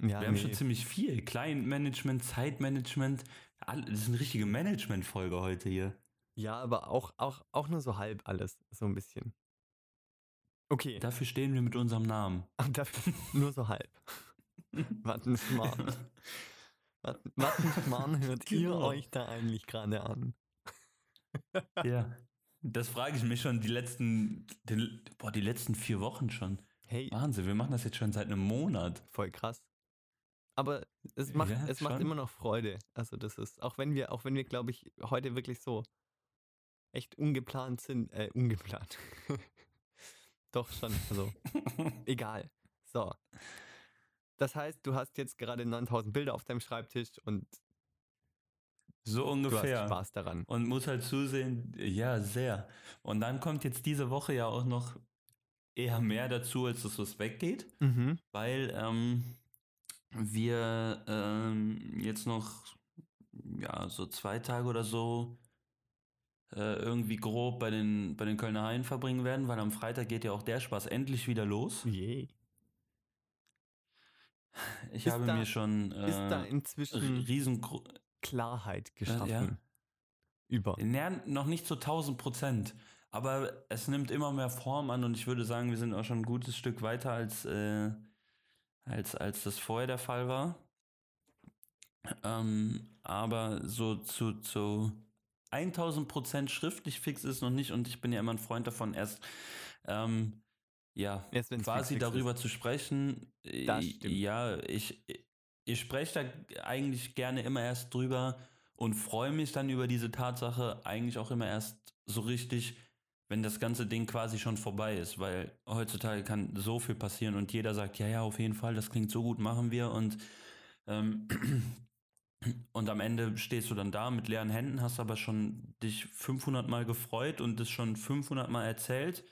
Speaker 1: Ja,
Speaker 2: Wir haben
Speaker 1: nee.
Speaker 2: schon ziemlich viel. Client-Management, Zeitmanagement. Das ist eine richtige Management-Folge heute hier.
Speaker 1: ja, aber auch, auch, auch nur so halb alles, so ein bisschen. Okay,
Speaker 2: Dafür stehen wir mit unserem Namen.
Speaker 1: dafür nur so halb. Warten Schmarrn. Warten, Schmarrn, hört ihr
Speaker 2: Genau.
Speaker 1: euch da eigentlich gerade an?
Speaker 2: Ja. Das frage ich mich schon die letzten, die, boah, die letzten vier Wochen schon.
Speaker 1: Hey,
Speaker 2: Wahnsinn, wir machen das jetzt schon seit einem Monat.
Speaker 1: voll krass. Aber es macht,
Speaker 2: Ja,
Speaker 1: es macht immer noch Freude. Also das ist, auch wenn wir, auch wenn wir, glaube ich, heute wirklich so echt ungeplant sind, äh, ungeplant. Doch schon, also egal. So. Das heißt, du hast jetzt gerade 9000 Bilder auf deinem Schreibtisch und
Speaker 2: So
Speaker 1: du hast
Speaker 2: ungefähr.
Speaker 1: Spaß daran.
Speaker 2: Und muss halt zusehen, ja, sehr. Und dann kommt jetzt diese Woche ja auch noch eher mehr dazu, als dass es weggeht.
Speaker 1: Mhm.
Speaker 2: weil ähm, wir ähm, jetzt noch ja so zwei Tage oder so äh, irgendwie grob bei den bei den Kölner Haien verbringen werden, weil am Freitag geht ja auch der Spaß endlich wieder los.
Speaker 1: Je.
Speaker 2: Ich
Speaker 1: Ist
Speaker 2: habe
Speaker 1: da-
Speaker 2: mir schon
Speaker 1: Ist da
Speaker 2: äh,
Speaker 1: inzwischen
Speaker 2: riesengro
Speaker 1: Klarheit
Speaker 2: Äh, ja.
Speaker 1: geschaffen? Über.
Speaker 2: Ja, noch nicht zu 1000 Prozent, aber es nimmt immer mehr Form an und ich würde sagen, wir sind auch schon ein gutes Stück weiter als, äh, als, als das vorher der Fall war. Ähm, aber so zu, zu 1000 Prozent schriftlich fix ist noch nicht und ich bin ja immer ein Freund davon, erst ähm, ja,
Speaker 1: Erst
Speaker 2: quasi darüber zu sprechen.
Speaker 1: Das stimmt.
Speaker 2: Ja, ich, ich spreche da eigentlich gerne immer erst drüber und freue mich dann über diese Tatsache eigentlich auch immer erst so richtig, wenn das ganze Ding quasi schon vorbei ist, weil heutzutage kann so viel passieren und jeder sagt, ja, ja, auf jeden Fall, das klingt so gut, machen wir und ähm, und am Ende stehst du dann da mit leeren Händen, hast aber schon dich 500 Mal gefreut und es schon 500 Mal erzählt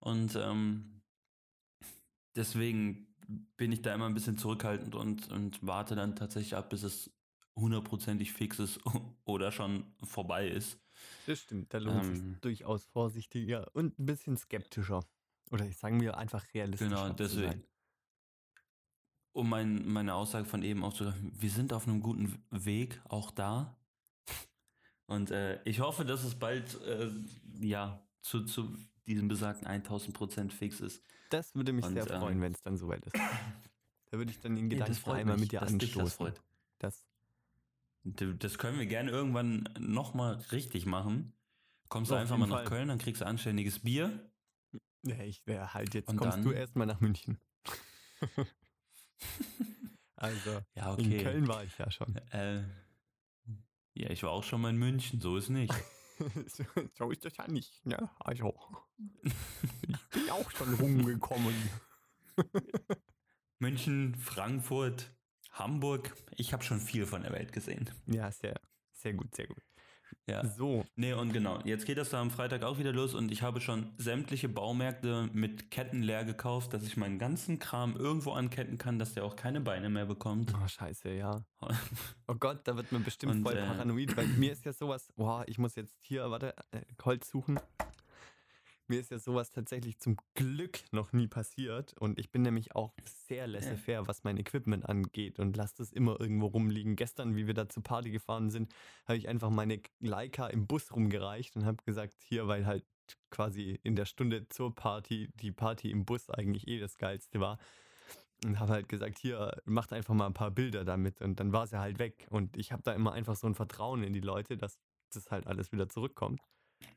Speaker 2: und ähm, deswegen bin ich da immer ein bisschen zurückhaltend und, und warte dann tatsächlich ab, bis es hundertprozentig fix ist oder schon vorbei ist.
Speaker 1: Das stimmt, da lohnt es
Speaker 2: Ähm.
Speaker 1: sich durchaus vorsichtiger und ein bisschen skeptischer. Oder ich sagen wir einfach realistischer
Speaker 2: Genau, deswegen. Um mein, meine Aussage von eben auch zu wir sind auf einem guten Weg, auch da. Und äh, ich hoffe, dass es bald äh, ja zu, zu diesem besagten 1000% fix ist.
Speaker 1: Das würde mich
Speaker 2: Und,
Speaker 1: sehr freuen,
Speaker 2: ähm,
Speaker 1: wenn es dann soweit ist. Da würde ich dann den
Speaker 2: Ja, das
Speaker 1: Gedanken
Speaker 2: freut
Speaker 1: einmal
Speaker 2: mich,
Speaker 1: mit dir
Speaker 2: das
Speaker 1: anstoßen. Das,
Speaker 2: D- Das können wir gerne irgendwann nochmal richtig machen. Kommst du einfach mal nach
Speaker 1: Fall.
Speaker 2: Köln, dann kriegst du anständiges Bier.
Speaker 1: Ja, ich wäre halt, jetzt
Speaker 2: Und
Speaker 1: kommst du
Speaker 2: dann?
Speaker 1: erstmal nach München. also,
Speaker 2: Ja,
Speaker 1: in Köln war ich ja schon.
Speaker 2: Äh, ja, ich war auch schon mal in München, so ist nicht.
Speaker 1: so, so ist das ja nicht, ne? Also, ich bin auch schon rumgekommen.
Speaker 2: München, Frankfurt, Hamburg. Ich habe schon viel von der Welt gesehen.
Speaker 1: Ja, sehr, sehr gut, sehr gut.
Speaker 2: Ja.
Speaker 1: So,
Speaker 2: Nee, und genau. Jetzt geht das da am Freitag auch wieder los und ich habe schon sämtliche Baumärkte mit Ketten leer gekauft, dass ich meinen ganzen Kram irgendwo anketten kann, dass der auch keine Beine mehr bekommt.
Speaker 1: oh, scheiße, ja. Oh Gott, da wird man bestimmt
Speaker 2: Und,
Speaker 1: voll
Speaker 2: äh,
Speaker 1: paranoid, weil mir ist ja sowas, boah, ich muss jetzt hier, warte, äh, Holz suchen. Mir ist ja sowas tatsächlich zum Glück noch nie passiert und ich bin nämlich auch sehr laissez-faire, was mein Equipment angeht und lasse das immer irgendwo rumliegen. Gestern, wie wir da zur Party gefahren sind, habe ich einfach meine Leica im Bus rumgereicht und habe gesagt, hier, weil halt quasi in der Stunde zur Party die Party im Bus eigentlich eh das Geilste war. Und habe halt gesagt, hier, macht einfach mal ein paar Bilder damit. Und dann war sie halt weg. Und ich habe da immer einfach so ein Vertrauen in die Leute, dass das halt alles wieder zurückkommt.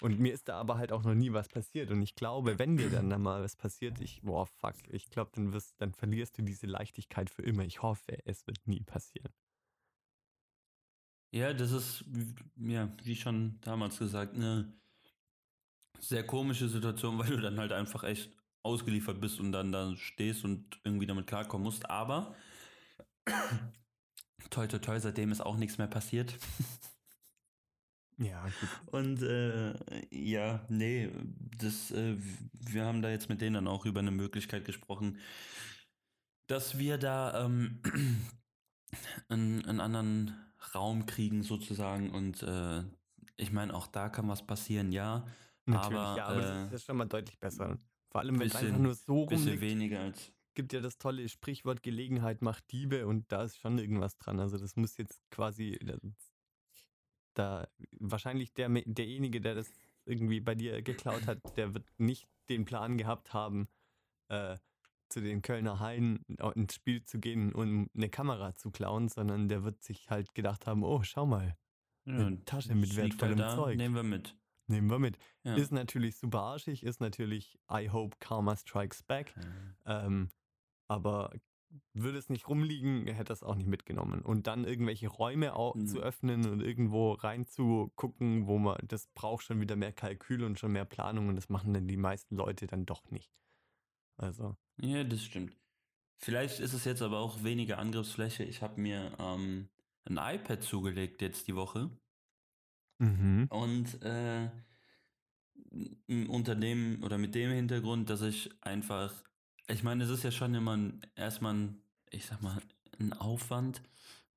Speaker 1: Und mir ist da aber halt auch noch nie was passiert. Und ich glaube, wenn dir dann da mal was passiert, ich, boah, fuck, ich glaube, dann wirst, dann verlierst du diese Leichtigkeit für immer. Ich hoffe, es wird nie passieren.
Speaker 2: Ja, das ist, wie- ja, wie schon damals gesagt, eine sehr komische Situation, weil du dann halt einfach echt ausgeliefert bist und dann da stehst und irgendwie damit klarkommen musst. Aber toi, toi, toi, seitdem ist auch nichts mehr passiert.
Speaker 1: Ja, gut.
Speaker 2: Und äh, ja, nee, das, äh, wir haben da jetzt mit denen dann auch über eine Möglichkeit gesprochen, dass wir da ähm, einen, einen anderen Raum kriegen sozusagen. Und äh, ich meine, auch da kann was passieren, ja.
Speaker 1: Natürlich,
Speaker 2: Aber,
Speaker 1: ja, aber das
Speaker 2: äh,
Speaker 1: ist schon mal deutlich besser. Vor allem, wenn es
Speaker 2: bisschen-
Speaker 1: einfach nur so
Speaker 2: Bisschen
Speaker 1: rumliegt.
Speaker 2: weniger als.
Speaker 1: gibt ja das tolle Sprichwort, Gelegenheit macht Diebe und da ist schon irgendwas dran. Also das muss jetzt quasi da wahrscheinlich der, derjenige, der das irgendwie bei dir geklaut hat, der wird nicht den Plan gehabt haben, äh, zu den Kölner Haien ins Spiel zu gehen, um eine Kamera zu klauen, sondern der wird sich halt gedacht haben, oh, schau mal, Eine Tasche mit wertvollem
Speaker 2: da,
Speaker 1: Zeug.
Speaker 2: Nehmen wir mit.
Speaker 1: nehmen wir mit.
Speaker 2: Ja.
Speaker 1: Ist natürlich super arschig, ist natürlich I hope Karma strikes back. Ähm, aber würde es nicht rumliegen, hätte es auch nicht mitgenommen. Und dann irgendwelche Räume
Speaker 2: Mhm.
Speaker 1: zu öffnen und irgendwo reinzugucken, wo man, das braucht schon wieder mehr Kalkül und schon mehr Planung und das machen dann die meisten Leute dann doch nicht. Also,
Speaker 2: Ja, das stimmt. Vielleicht ist es jetzt aber auch weniger Angriffsfläche. Ich habe mir ähm, ein iPad zugelegt jetzt die Woche.
Speaker 1: mhm.
Speaker 2: Und äh, unter dem oder mit dem Hintergrund, dass ich einfach, ich meine, es ist ja schon immer ein, erstmal ein, ich sag mal, ein Aufwand,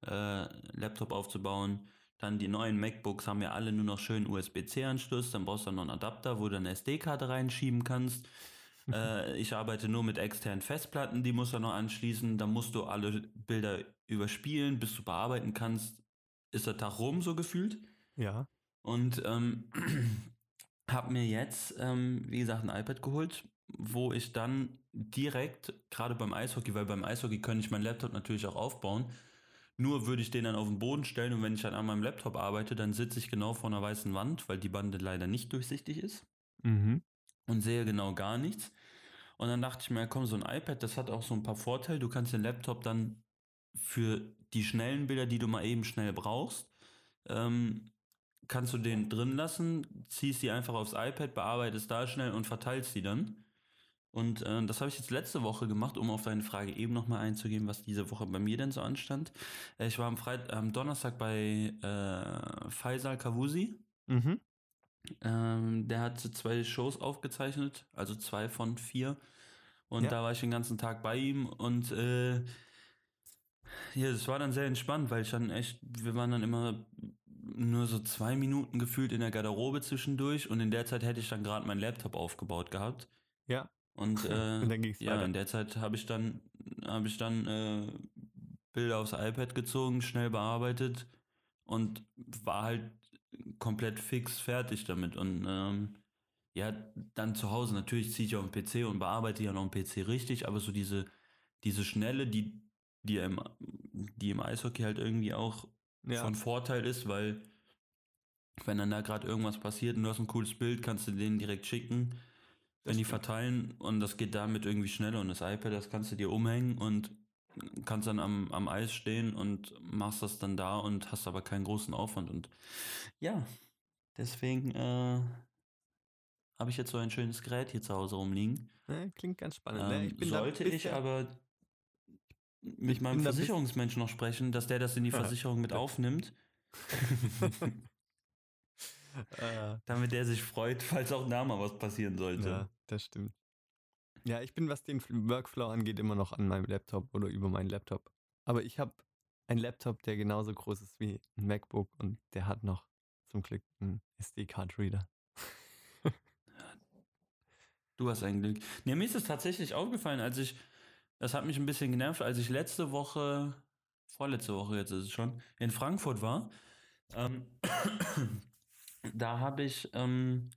Speaker 2: äh, Laptop aufzubauen. Dann die neuen MacBooks haben ja alle nur noch schön USB-C-Anschluss. Dann brauchst du noch einen Adapter, wo du eine SD-Karte reinschieben kannst. äh, ich arbeite nur mit externen Festplatten, die musst du noch anschließen. Dann musst du alle Bilder überspielen, bis du bearbeiten kannst. Ist der Tag rum, so gefühlt.
Speaker 1: ja.
Speaker 2: Und ähm, habe mir jetzt, ähm, wie gesagt, ein iPad geholt, wo ich dann direkt, gerade beim Eishockey, weil beim Eishockey könnte ich meinen Laptop natürlich auch aufbauen, nur würde ich den dann auf den Boden stellen und wenn ich dann an meinem Laptop arbeite, dann sitze ich genau vor einer weißen Wand, weil die Bande leider nicht durchsichtig ist
Speaker 1: Mhm.
Speaker 2: und sehe genau gar nichts. Und dann dachte ich mir, komm, so ein iPad, das hat auch so ein paar Vorteile. Du kannst den Laptop dann für die schnellen Bilder, die du mal eben schnell brauchst, ähm, kannst du den drin lassen, ziehst die einfach aufs iPad, bearbeitest da schnell und verteilst die dann. Und äh, das habe ich jetzt letzte Woche gemacht, um auf deine Frage eben nochmal einzugehen, was diese Woche bei mir denn so anstand. Äh, ich war am, Freit am Donnerstag bei äh, Faisal Kavusi.
Speaker 1: Mhm.
Speaker 2: Ähm, der hat zwei Shows aufgezeichnet, also zwei von vier. Und
Speaker 1: Ja.
Speaker 2: da war ich den ganzen Tag bei ihm und äh, ja, das war dann sehr entspannt, weil ich dann echt, wir waren dann immer nur so zwei Minuten gefühlt in der Garderobe zwischendurch und in der Zeit hätte ich dann gerade meinen Laptop aufgebaut gehabt.
Speaker 1: Ja.
Speaker 2: Und, äh,
Speaker 1: Und dann ging's
Speaker 2: ja,
Speaker 1: weiter.
Speaker 2: in der Zeit habe ich dann, habe ich dann äh, Bilder aufs iPad gezogen, schnell bearbeitet und war halt komplett fix fertig damit. Und ähm, ja, dann zu Hause, natürlich ziehe ich auf den PC und bearbeite ja noch am PC richtig, aber so diese, diese Schnelle, die, die, im, die im Eishockey halt irgendwie auch
Speaker 1: Ja.
Speaker 2: von Vorteil ist, weil Wenn dann da gerade irgendwas passiert und du hast ein cooles Bild, kannst du denen direkt schicken, wenn die verteilen und das geht damit irgendwie schneller und das iPad, das kannst du dir umhängen und kannst dann am, am Eis stehen und machst das dann da und hast aber keinen großen Aufwand und ja, deswegen äh, habe ich jetzt so ein schönes Gerät hier zu Hause rumliegen.
Speaker 1: Ja, klingt ganz spannend. ne?
Speaker 2: Ähm, sollte ich aber mit
Speaker 1: Ich
Speaker 2: meinem Versicherungsmenschen noch sprechen, dass der das in die. Versicherung mit aufnimmt,
Speaker 1: äh,
Speaker 2: damit der sich freut, falls auch da mal was passieren sollte.
Speaker 1: ja, das stimmt. Ja, ich bin, was den Workflow angeht, immer noch an meinem Laptop oder über meinen Laptop. Aber ich habe einen Laptop, der genauso groß ist wie ein MacBook und der hat noch zum Glück einen SD-Card-Reader.
Speaker 2: Du hast ein Glück. Nee, mir ist es tatsächlich aufgefallen, als ich, das hat mich ein bisschen genervt, als ich letzte Woche, vorletzte Woche jetzt ist es schon, in Frankfurt war. Ähm, da habe ich, ähm,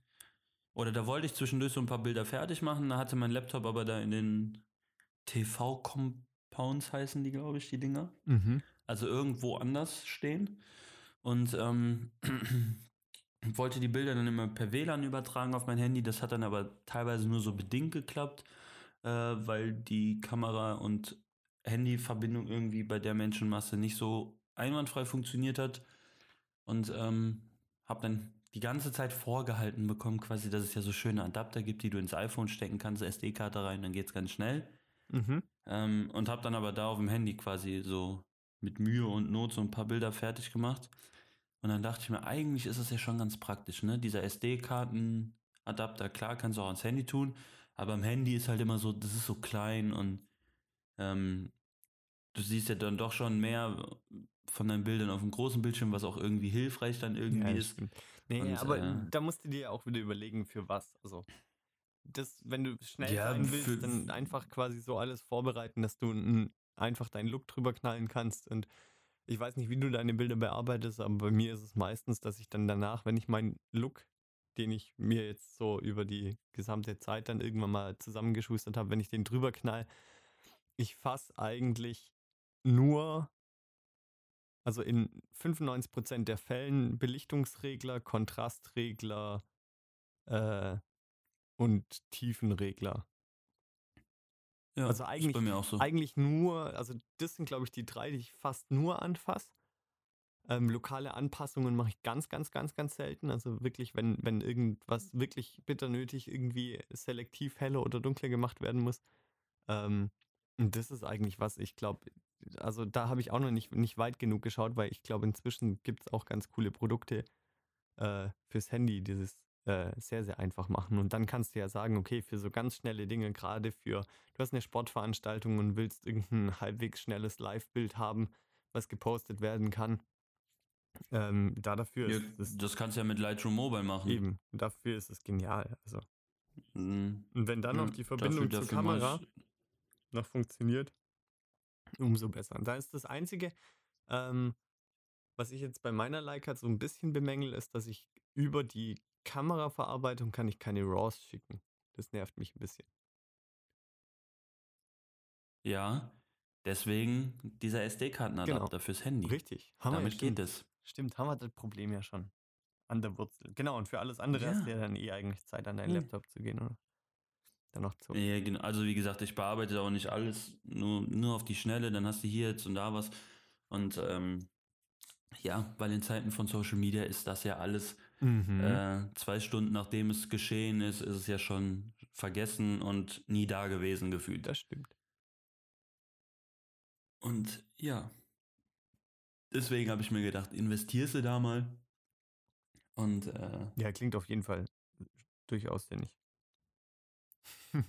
Speaker 2: oder da wollte ich zwischendurch so ein paar Bilder fertig machen, da hatte mein Laptop aber da in den TV-Compounds heißen die, glaube ich, die Dinger
Speaker 1: Mhm.
Speaker 2: also irgendwo anders stehen. Und ähm, wollte die Bilder dann immer per WLAN übertragen auf mein Handy. Das hat dann aber teilweise nur so bedingt geklappt, äh, weil die Kamera- und Handyverbindung irgendwie bei der Menschenmasse nicht so einwandfrei funktioniert hat. Und ähm, habe dann die ganze Zeit vorgehalten bekommen, quasi, dass es ja so schöne Adapter gibt, die du ins iPhone stecken kannst, SD-Karte rein, dann geht es ganz schnell.
Speaker 1: Mhm.
Speaker 2: Ähm, und habe dann aber da auf dem Handy quasi so mit Mühe und Not so ein paar Bilder fertig gemacht. Und dann dachte ich mir, eigentlich ist es ja schon ganz praktisch, ne? Dieser SD-Karten-Adapter, klar, kannst du auch ans Handy tun, aber am Handy ist halt immer so, das ist so klein und ähm, du siehst ja dann doch schon mehr von deinen Bildern auf dem großen Bildschirm, was auch irgendwie hilfreich dann irgendwie
Speaker 1: Ja, das
Speaker 2: ist.
Speaker 1: stimmt. Nee,
Speaker 2: Und,
Speaker 1: aber
Speaker 2: äh,
Speaker 1: da musst du dir ja auch wieder überlegen, für was. Also, das, wenn du schnell
Speaker 2: Ja,
Speaker 1: sein willst, dann einfach quasi so alles vorbereiten, dass du n- einfach deinen Look drüber knallen kannst. Und ich weiß nicht, wie du deine Bilder bearbeitest, aber bei mir ist es meistens, dass ich dann danach, wenn ich meinen Look, den ich mir jetzt so über die gesamte Zeit dann irgendwann mal zusammengeschustert habe, wenn ich den drüber knall, ich fasse eigentlich nur, also in 95% der Fällen Belichtungsregler, Kontrastregler äh, und Tiefenregler.
Speaker 2: Ja,
Speaker 1: Also
Speaker 2: ist
Speaker 1: eigentlich-
Speaker 2: bei mir auch so.
Speaker 1: Eigentlich nur, also das sind glaube ich die drei, die ich fast nur anfasse. Ähm, lokale Anpassungen mache ich ganz, ganz, ganz, ganz selten. Also wirklich, wenn, wenn irgendwas wirklich bitter nötig irgendwie selektiv heller oder dunkler gemacht werden muss. Ähm, und das ist eigentlich was, ich glaube, also da habe ich auch noch nicht, nicht weit genug geschaut, weil ich glaube, inzwischen gibt es auch ganz coole Produkte äh, fürs Handy, die das äh, sehr, sehr einfach machen. Und dann kannst du ja sagen, okay, für so ganz schnelle Dinge, gerade für, du hast eine Sportveranstaltung und willst irgendein halbwegs schnelles Live-Bild haben, was gepostet werden kann. Ähm, da dafür
Speaker 2: Ja,
Speaker 1: ist es
Speaker 2: das kannst du ja mit Lightroom Mobile machen.
Speaker 1: eben, dafür ist es genial. Also.
Speaker 2: Mhm.
Speaker 1: Und wenn dann noch
Speaker 2: Ja,
Speaker 1: die Verbindung
Speaker 2: dafür-
Speaker 1: zur
Speaker 2: dafür
Speaker 1: Kamera noch funktioniert, umso besser. Und da ist das Einzige, ähm, was ich jetzt bei meiner Leica so ein bisschen bemängel, ist, dass ich über die Kameraverarbeitung kann ich keine RAWs schicken. Das nervt mich ein bisschen.
Speaker 2: Ja, deswegen dieser SD-Kartenadapter
Speaker 1: Genau.
Speaker 2: fürs Handy.
Speaker 1: Richtig. Haben
Speaker 2: Damit
Speaker 1: ja,
Speaker 2: geht es.
Speaker 1: stimmt, haben wir das Problem ja schon. An der Wurzel. Genau, und für alles andere
Speaker 2: Ja.
Speaker 1: hast du ja dann eh eigentlich Zeit, an deinen
Speaker 2: Ja.
Speaker 1: Laptop zu gehen, oder? Noch zu.
Speaker 2: Ja, genau. Also wie gesagt, ich bearbeite auch nicht alles, nur, nur auf die Schnelle, dann hast du hier jetzt und da was. Und ähm, ja, weil in Zeiten von Social Media ist das ja alles
Speaker 1: Mhm.
Speaker 2: äh, zwei Stunden nachdem es geschehen ist, ist es ja schon vergessen und nie da gewesen gefühlt.
Speaker 1: das stimmt.
Speaker 2: Und ja, deswegen habe ich mir gedacht, investierst du da mal. Und äh,
Speaker 1: Ja, klingt auf jeden Fall durchaus sinnig.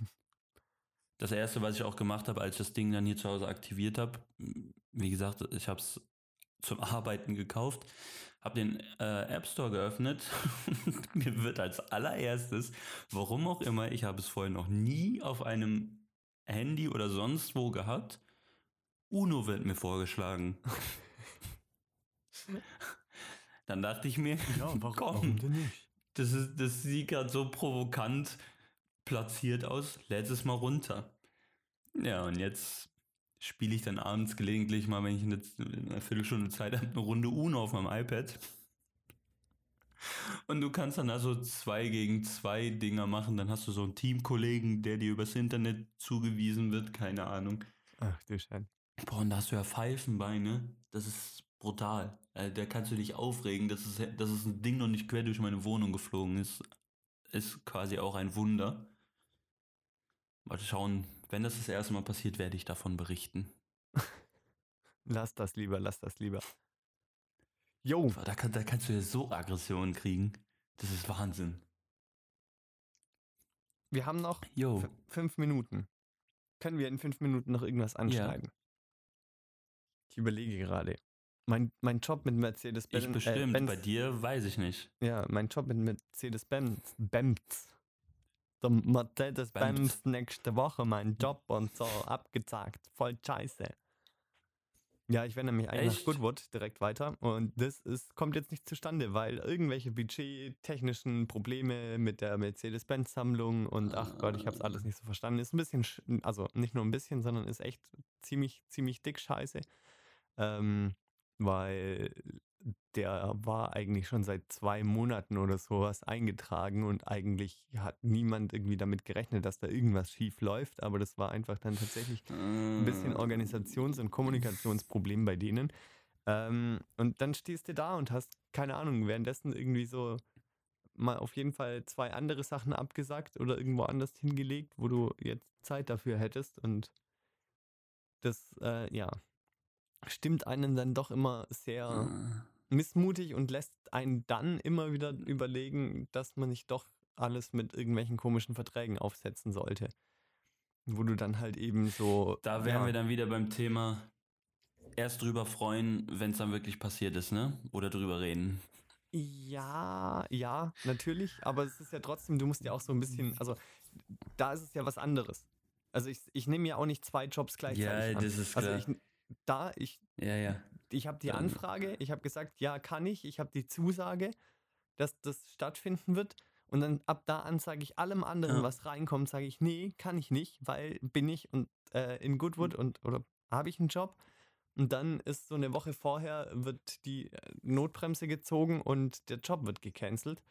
Speaker 2: das erste, was ich auch gemacht habe, als ich das Ding dann hier zu Hause aktiviert habe, wie gesagt, ich habe es zum Arbeiten gekauft, habe den äh, App Store geöffnet. Mir wird als allererstes, warum auch immer, ich habe es vorher noch nie auf einem Handy oder sonst wo gehabt, Uno wird mir vorgeschlagen. Dann dachte ich mir, komm,
Speaker 1: denn nicht?
Speaker 2: das, ist, das sieht gerade so provokant platziert aus. Lädt es mal runter. Ja, und jetzt spiele ich dann abends gelegentlich mal, wenn ich eine, eine Viertelstunde Zeit habe, eine Runde Uno auf meinem iPad. Und du kannst dann also zwei gegen zwei Dinger machen. Dann hast du so einen Teamkollegen, der dir übers Internet zugewiesen wird. Keine Ahnung.
Speaker 1: Ach du Schein.
Speaker 2: Boah, und da hast du ja Pfeifenbeine. Das ist brutal. Äh, da kannst du dich aufregen, dass es, dass es ein Ding noch nicht quer durch meine Wohnung geflogen ist. Ist quasi auch ein Wunder. Mal schauen, wenn das das erste Mal passiert, werde ich davon berichten.
Speaker 1: Lass das lieber, lass das lieber. Jo.
Speaker 2: Da, kann, da kannst du ja so Aggressionen kriegen. Das ist Wahnsinn.
Speaker 1: Wir haben noch f- fünf Minuten. Können wir in fünf Minuten noch irgendwas anschneiden? Ich überlege gerade. Mein, mein Job mit Mercedes-Benz.
Speaker 2: Ich bestimmt,
Speaker 1: Benz,
Speaker 2: bei dir weiß ich nicht.
Speaker 1: Ja, mein Job mit Mercedes-Benz. Benz. Der Mercedes-Benz nächste Woche mein Job und so abgezagt. Voll scheiße. Ja, ich wende mich eigentlich nach? Goodwood direkt weiter und das ist, kommt jetzt nicht zustande, weil irgendwelche budgettechnischen Probleme mit der Mercedes-Benz-Sammlung und ach Gott, ich habe es alles nicht so verstanden. Ist ein bisschen, sch- also nicht nur ein bisschen, sondern ist echt ziemlich, ziemlich dick scheiße. Ähm, weil der war eigentlich schon seit zwei Monaten oder sowas eingetragen und eigentlich hat niemand irgendwie damit gerechnet, dass da irgendwas schief läuft, aber das war einfach dann tatsächlich ein bisschen Organisations- und Kommunikationsproblem bei denen. Ähm, und dann stehst du da und hast, keine Ahnung, währenddessen irgendwie so mal auf jeden Fall zwei andere Sachen abgesagt oder irgendwo anders hingelegt, wo du jetzt Zeit dafür hättest. Und das, äh, ja, stimmt einen dann doch immer sehr missmutig und lässt einen dann immer wieder überlegen, dass man nicht doch alles mit irgendwelchen komischen Verträgen aufsetzen sollte. Wo du dann halt eben so.
Speaker 2: Da wären
Speaker 1: ja,
Speaker 2: wir dann wieder beim Thema erst drüber freuen, wenn es dann wirklich passiert ist, ne? Oder drüber reden.
Speaker 1: Ja, ja, natürlich, aber es ist ja trotzdem, du musst ja auch so ein bisschen, also da ist es ja was anderes. Also ich, ich nehme ja auch nicht zwei Jobs gleichzeitig
Speaker 2: Ja,
Speaker 1: an.
Speaker 2: das ist
Speaker 1: also
Speaker 2: klar.
Speaker 1: ich, da, ich,
Speaker 2: Ja, ja.
Speaker 1: Ich habe die Anfrage, ich habe gesagt, ja, kann ich, ich habe die Zusage, dass das stattfinden wird und dann ab da an sage ich allem anderen,
Speaker 2: Ja.
Speaker 1: was reinkommt, sage ich, nee, kann ich nicht, weil bin ich und äh, in Goodwood
Speaker 2: Hm.
Speaker 1: und oder habe ich einen Job und dann ist so eine Woche vorher wird die äh, Notbremse gezogen und der Job wird gecancelt.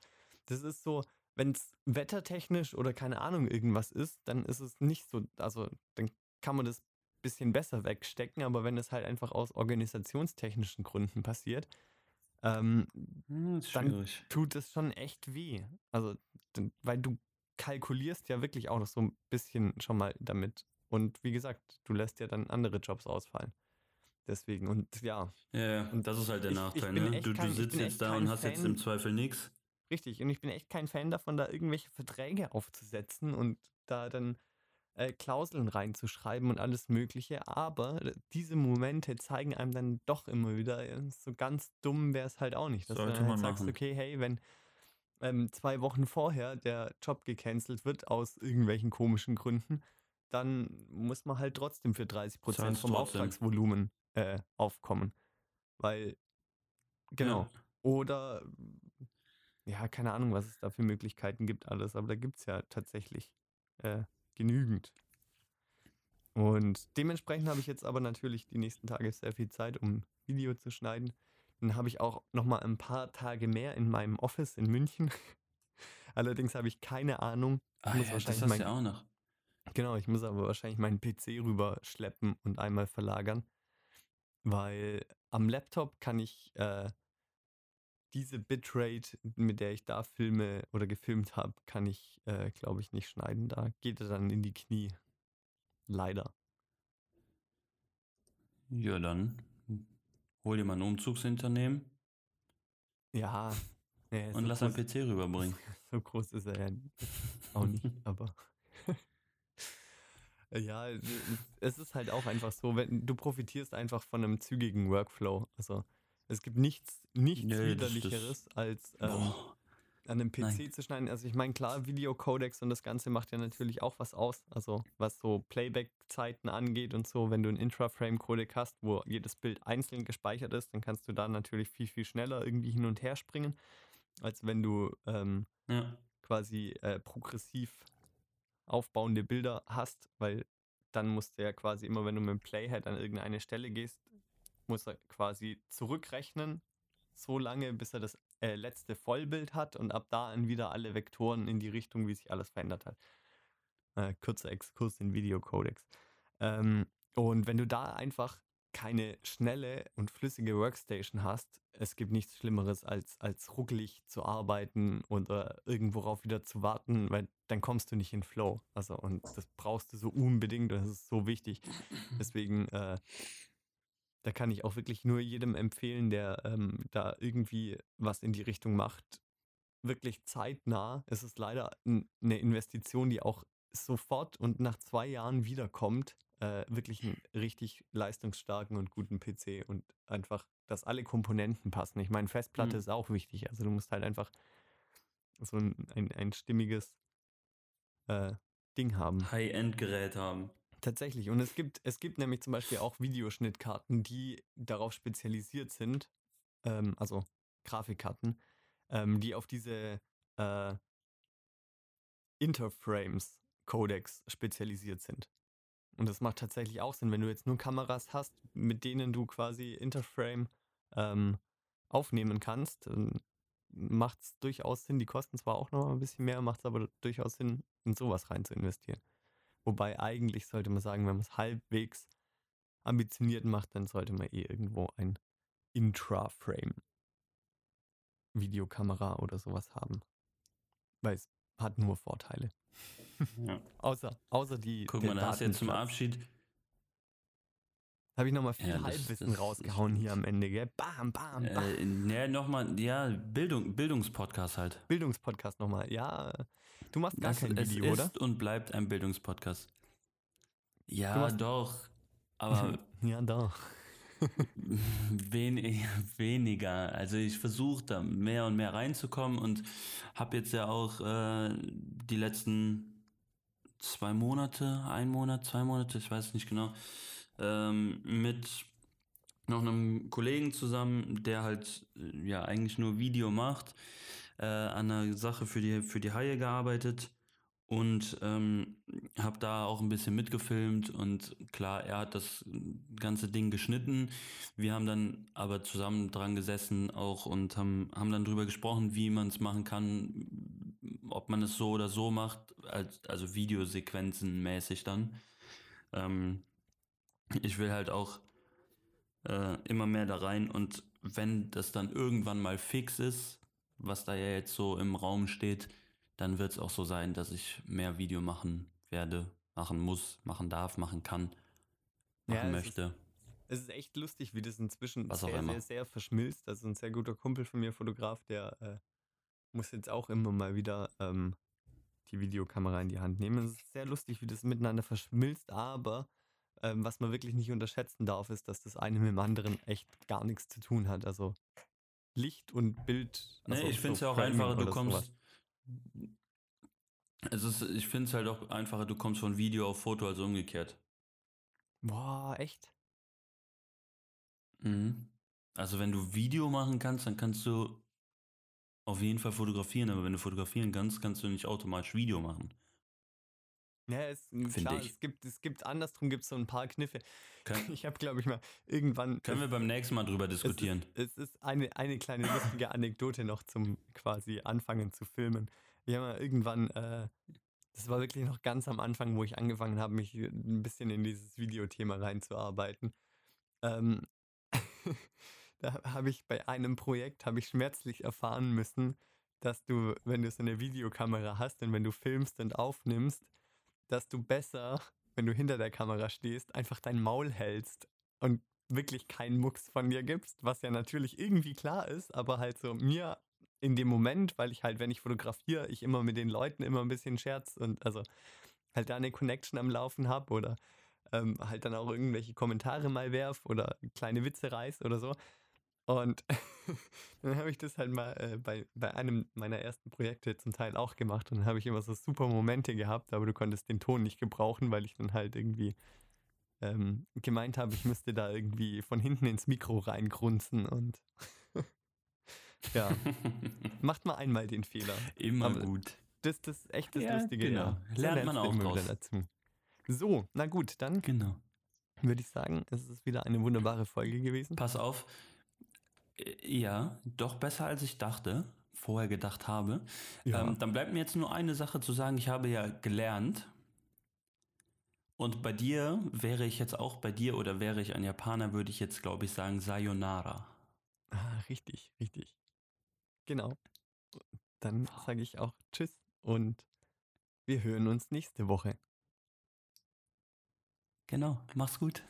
Speaker 1: Das ist so, wenn es wettertechnisch oder keine Ahnung irgendwas ist, dann ist es nicht so, also dann kann man das bisschen besser wegstecken, aber wenn es halt einfach aus organisationstechnischen Gründen passiert, ähm,
Speaker 2: Hm,
Speaker 1: Dann- tut es schon echt weh. Also, weil du kalkulierst ja wirklich auch noch so ein bisschen schon mal damit. Und wie gesagt, du lässt ja dann andere Jobs ausfallen. Deswegen, und ja,
Speaker 2: Ja, ja,
Speaker 1: Und
Speaker 2: das ist halt der
Speaker 1: ich- ich
Speaker 2: Nachteil,
Speaker 1: bin
Speaker 2: ne? Du, du
Speaker 1: kein- ich
Speaker 2: sitzt jetzt da und hast jetzt
Speaker 1: Fan.
Speaker 2: im Zweifel nichts.
Speaker 1: richtig. Und ich bin echt kein Fan davon, da irgendwelche Verträge aufzusetzen und da dann äh, Klauseln reinzuschreiben und alles Mögliche. Aber diese Momente zeigen einem dann doch immer wieder, äh, so ganz dumm wäre es halt auch nicht. Dass
Speaker 2: Sollte
Speaker 1: du dann halt
Speaker 2: man
Speaker 1: sagst,
Speaker 2: machen.
Speaker 1: okay, hey, wenn ähm, zwei Wochen vorher der Job gecancelt wird aus irgendwelchen komischen Gründen, dann muss man halt trotzdem für 30 Prozent vom
Speaker 2: trotzdem.
Speaker 1: Auftragsvolumen äh, aufkommen. Weil, genau. Oder, ja, keine Ahnung, was es da für Möglichkeiten gibt, alles, aber da gibt es ja tatsächlich äh, genügend. Und dementsprechend habe ich jetzt aber natürlich die nächsten Tage sehr viel Zeit, um Video zu schneiden. Dann habe ich auch nochmal ein paar Tage mehr in meinem Office in München. Allerdings habe ich keine Ahnung. Ich
Speaker 2: Ah,
Speaker 1: muss
Speaker 2: ja, das
Speaker 1: wahrscheinlich
Speaker 2: hast
Speaker 1: mein-
Speaker 2: auch noch.
Speaker 1: Genau, ich muss aber wahrscheinlich meinen PC rüber schleppen und einmal verlagern, weil am Laptop kann ich äh, diese Bitrate, mit der ich da filme oder gefilmt habe, kann ich, äh, glaube ich, nicht schneiden. Da geht er dann in die Knie. Leider.
Speaker 2: Ja, dann hol dir mal ein Umzugsunternehmen
Speaker 1: Ja. nee,
Speaker 2: und
Speaker 1: so
Speaker 2: lass einen PC rüberbringen.
Speaker 1: So groß ist er ja auch nicht, aber. ja, es ist halt auch einfach so, wenn du profitierst einfach von einem zügigen Workflow. Also es gibt nichts, nichts
Speaker 2: das-
Speaker 1: widerlicheres als ähm, an einem PC
Speaker 2: nein.
Speaker 1: zu schneiden. Also ich meine, klar, Videocodex und das Ganze macht ja natürlich auch was aus. Also was so Playback-Zeiten angeht und so, wenn du einen Intra-Frame-Codec hast, wo jedes Bild einzeln gespeichert ist, dann kannst du da natürlich viel, viel schneller irgendwie hin und her springen, als wenn du ähm,
Speaker 2: Ja.
Speaker 1: quasi äh, progressiv aufbauende Bilder hast, weil dann musst du ja quasi immer, wenn du mit dem Playhead an irgendeine Stelle gehst, muss er quasi zurückrechnen, so lange, bis er das äh, letzte Vollbild hat und ab da an wieder alle Vektoren in die Richtung, wie sich alles verändert hat. Äh, kurzer Exkurs in Videocodex. Ähm, und wenn du da einfach keine schnelle und flüssige Workstation hast, es gibt nichts Schlimmeres, als, als ruckelig zu arbeiten oder irgendwo rauf wieder zu warten, weil dann kommst du nicht in Flow. Also, und das brauchst du so unbedingt und das ist so wichtig. Deswegen, äh, da kann ich auch wirklich nur jedem empfehlen, der ähm, da irgendwie was in die Richtung macht, wirklich zeitnah. Es ist leider eine Investition, die auch sofort und nach zwei Jahren wiederkommt äh, wirklich einen richtig leistungsstarken und guten PC und einfach, dass alle Komponenten passen. Ich meine, Festplatte mhm. ist auch wichtig. Also du musst halt einfach so ein, ein, ein stimmiges äh, Ding haben.
Speaker 2: High-End-Gerät haben.
Speaker 1: Tatsächlich. Und es gibt, es gibt nämlich zum Beispiel auch Videoschnittkarten, die darauf spezialisiert sind, ähm, also Grafikkarten, ähm, die auf diese äh, Interframes-Codex spezialisiert sind. Und das macht tatsächlich auch Sinn, wenn du jetzt nur Kameras hast, mit denen du quasi Interframe ähm, aufnehmen kannst, macht es durchaus Sinn, die kosten zwar auch noch ein bisschen mehr, macht es aber durchaus Sinn, in sowas rein zu investieren. Wobei eigentlich sollte man sagen, wenn man es halbwegs ambitioniert macht, dann sollte man eh irgendwo ein Intraframe Videokamera oder sowas haben. Weil es hat nur Vorteile. Ja. außer, außer die.
Speaker 2: Guck mal, da hast du jetzt zum Abschied.
Speaker 1: Habe ich nochmal viel ja, Halbwissen das, rausgehauen hier am Ende, gell? Bam, bam,
Speaker 2: bam. Äh, ja, nochmal, ja, Bildung, Bildungspodcast halt.
Speaker 1: Bildungspodcast nochmal, ja. Du machst gar das, kein Video,
Speaker 2: es
Speaker 1: oder?
Speaker 2: ist und bleibt ein Bildungspodcast. Ja, doch. Aber.
Speaker 1: ja, doch.
Speaker 2: Wen weniger. Also ich versuche da mehr und mehr reinzukommen und habe jetzt ja auch äh, die letzten zwei Monate, ein Monat, zwei Monate, ich weiß nicht genau, ähm, mit noch einem Kollegen zusammen, der halt äh, ja eigentlich nur Video macht, äh, an einer Sache für die, für die Haie gearbeitet und ähm, habe da auch ein bisschen mitgefilmt und klar, er hat das ganze Ding geschnitten. Wir haben dann aber zusammen dran gesessen auch und haben, haben dann drüber gesprochen, wie man es machen kann, ob man es so oder so macht, als, also Videosequenzen mäßig dann. Ähm, ich will halt auch äh, immer mehr da rein und wenn das dann irgendwann mal fix ist, was da ja jetzt so im Raum steht, dann wird es auch so sein, dass ich mehr Video machen werde, machen muss, machen darf, machen kann, machen ja, möchte.
Speaker 1: Es ist, es ist echt lustig, wie das inzwischen Was sehr, sehr, sehr verschmilzt. Also ein sehr guter Kumpel von mir, Fotograf, der äh, muss jetzt auch immer mal wieder ähm, die Videokamera in die Hand nehmen. Es ist sehr lustig, wie das miteinander verschmilzt, aber ähm, was man wirklich nicht unterschätzen darf, ist, dass das eine mit dem anderen echt gar nichts zu tun hat. Also Licht und Bild.
Speaker 2: Also nee, ich finde es ja auch einfacher, du kommst. Es ist, ich finde es halt auch einfacher, du kommst von Video auf Foto als umgekehrt.
Speaker 1: Boah, echt?
Speaker 2: Mhm. Also wenn du Video machen kannst, dann kannst du auf jeden Fall fotografieren, aber wenn du fotografieren kannst, kannst du nicht automatisch Video machen.
Speaker 1: Ja, es, klar, ich. es gibt, es gibt andersrum gibt es so ein paar Kniffe. Kann, ich habe, glaube ich, mal irgendwann.
Speaker 2: Können wir beim nächsten Mal drüber diskutieren?
Speaker 1: Es ist, es ist eine, eine kleine lustige Anekdote noch zum quasi Anfangen zu filmen. Wir haben ja irgendwann, äh, das war wirklich noch ganz am Anfang, wo ich angefangen habe, mich ein bisschen in dieses Videothema reinzuarbeiten. Ähm, da habe ich bei einem Projekt, habe ich schmerzlich erfahren müssen, dass du, wenn du so eine Videokamera hast und wenn du filmst und aufnimmst, dass du besser, wenn du hinter der Kamera stehst, einfach dein Maul hältst und wirklich keinen Mucks von dir gibst, was ja natürlich irgendwie klar ist, aber halt so mir in dem Moment, weil ich halt, wenn ich fotografiere, ich immer mit den Leuten immer ein bisschen scherz und also halt da eine Connection am Laufen habe oder ähm, halt dann auch irgendwelche Kommentare mal werf oder kleine Witze reiß oder so. Und dann habe ich das halt mal äh, bei, bei einem meiner ersten Projekte zum Teil auch gemacht. Und dann habe ich immer so super Momente gehabt, aber du konntest den Ton nicht gebrauchen, weil ich dann halt irgendwie ähm, gemeint habe, ich müsste da irgendwie von hinten ins Mikro reingrunzen und ja, macht mal einmal den Fehler.
Speaker 2: Immer aber gut.
Speaker 1: Das, das ist echt das ja, Lustige. Genau. Ja.
Speaker 2: Lernt man auch draus. dazu.
Speaker 1: So, na gut, dann
Speaker 2: genau.
Speaker 1: würde ich sagen, es ist wieder eine wunderbare Folge gewesen.
Speaker 2: Pass auf, Ja, doch besser als ich dachte, vorher gedacht habe.
Speaker 1: Ja.
Speaker 2: Ähm, dann bleibt mir jetzt nur eine Sache zu sagen. Ich habe ja gelernt. Und bei dir wäre ich jetzt auch bei dir oder wäre ich ein Japaner, würde ich jetzt, glaube ich, sagen Sayonara.
Speaker 1: Ah, richtig, richtig. Genau. Dann sage ich auch Tschüss und wir hören uns nächste Woche.
Speaker 2: Genau, mach's gut.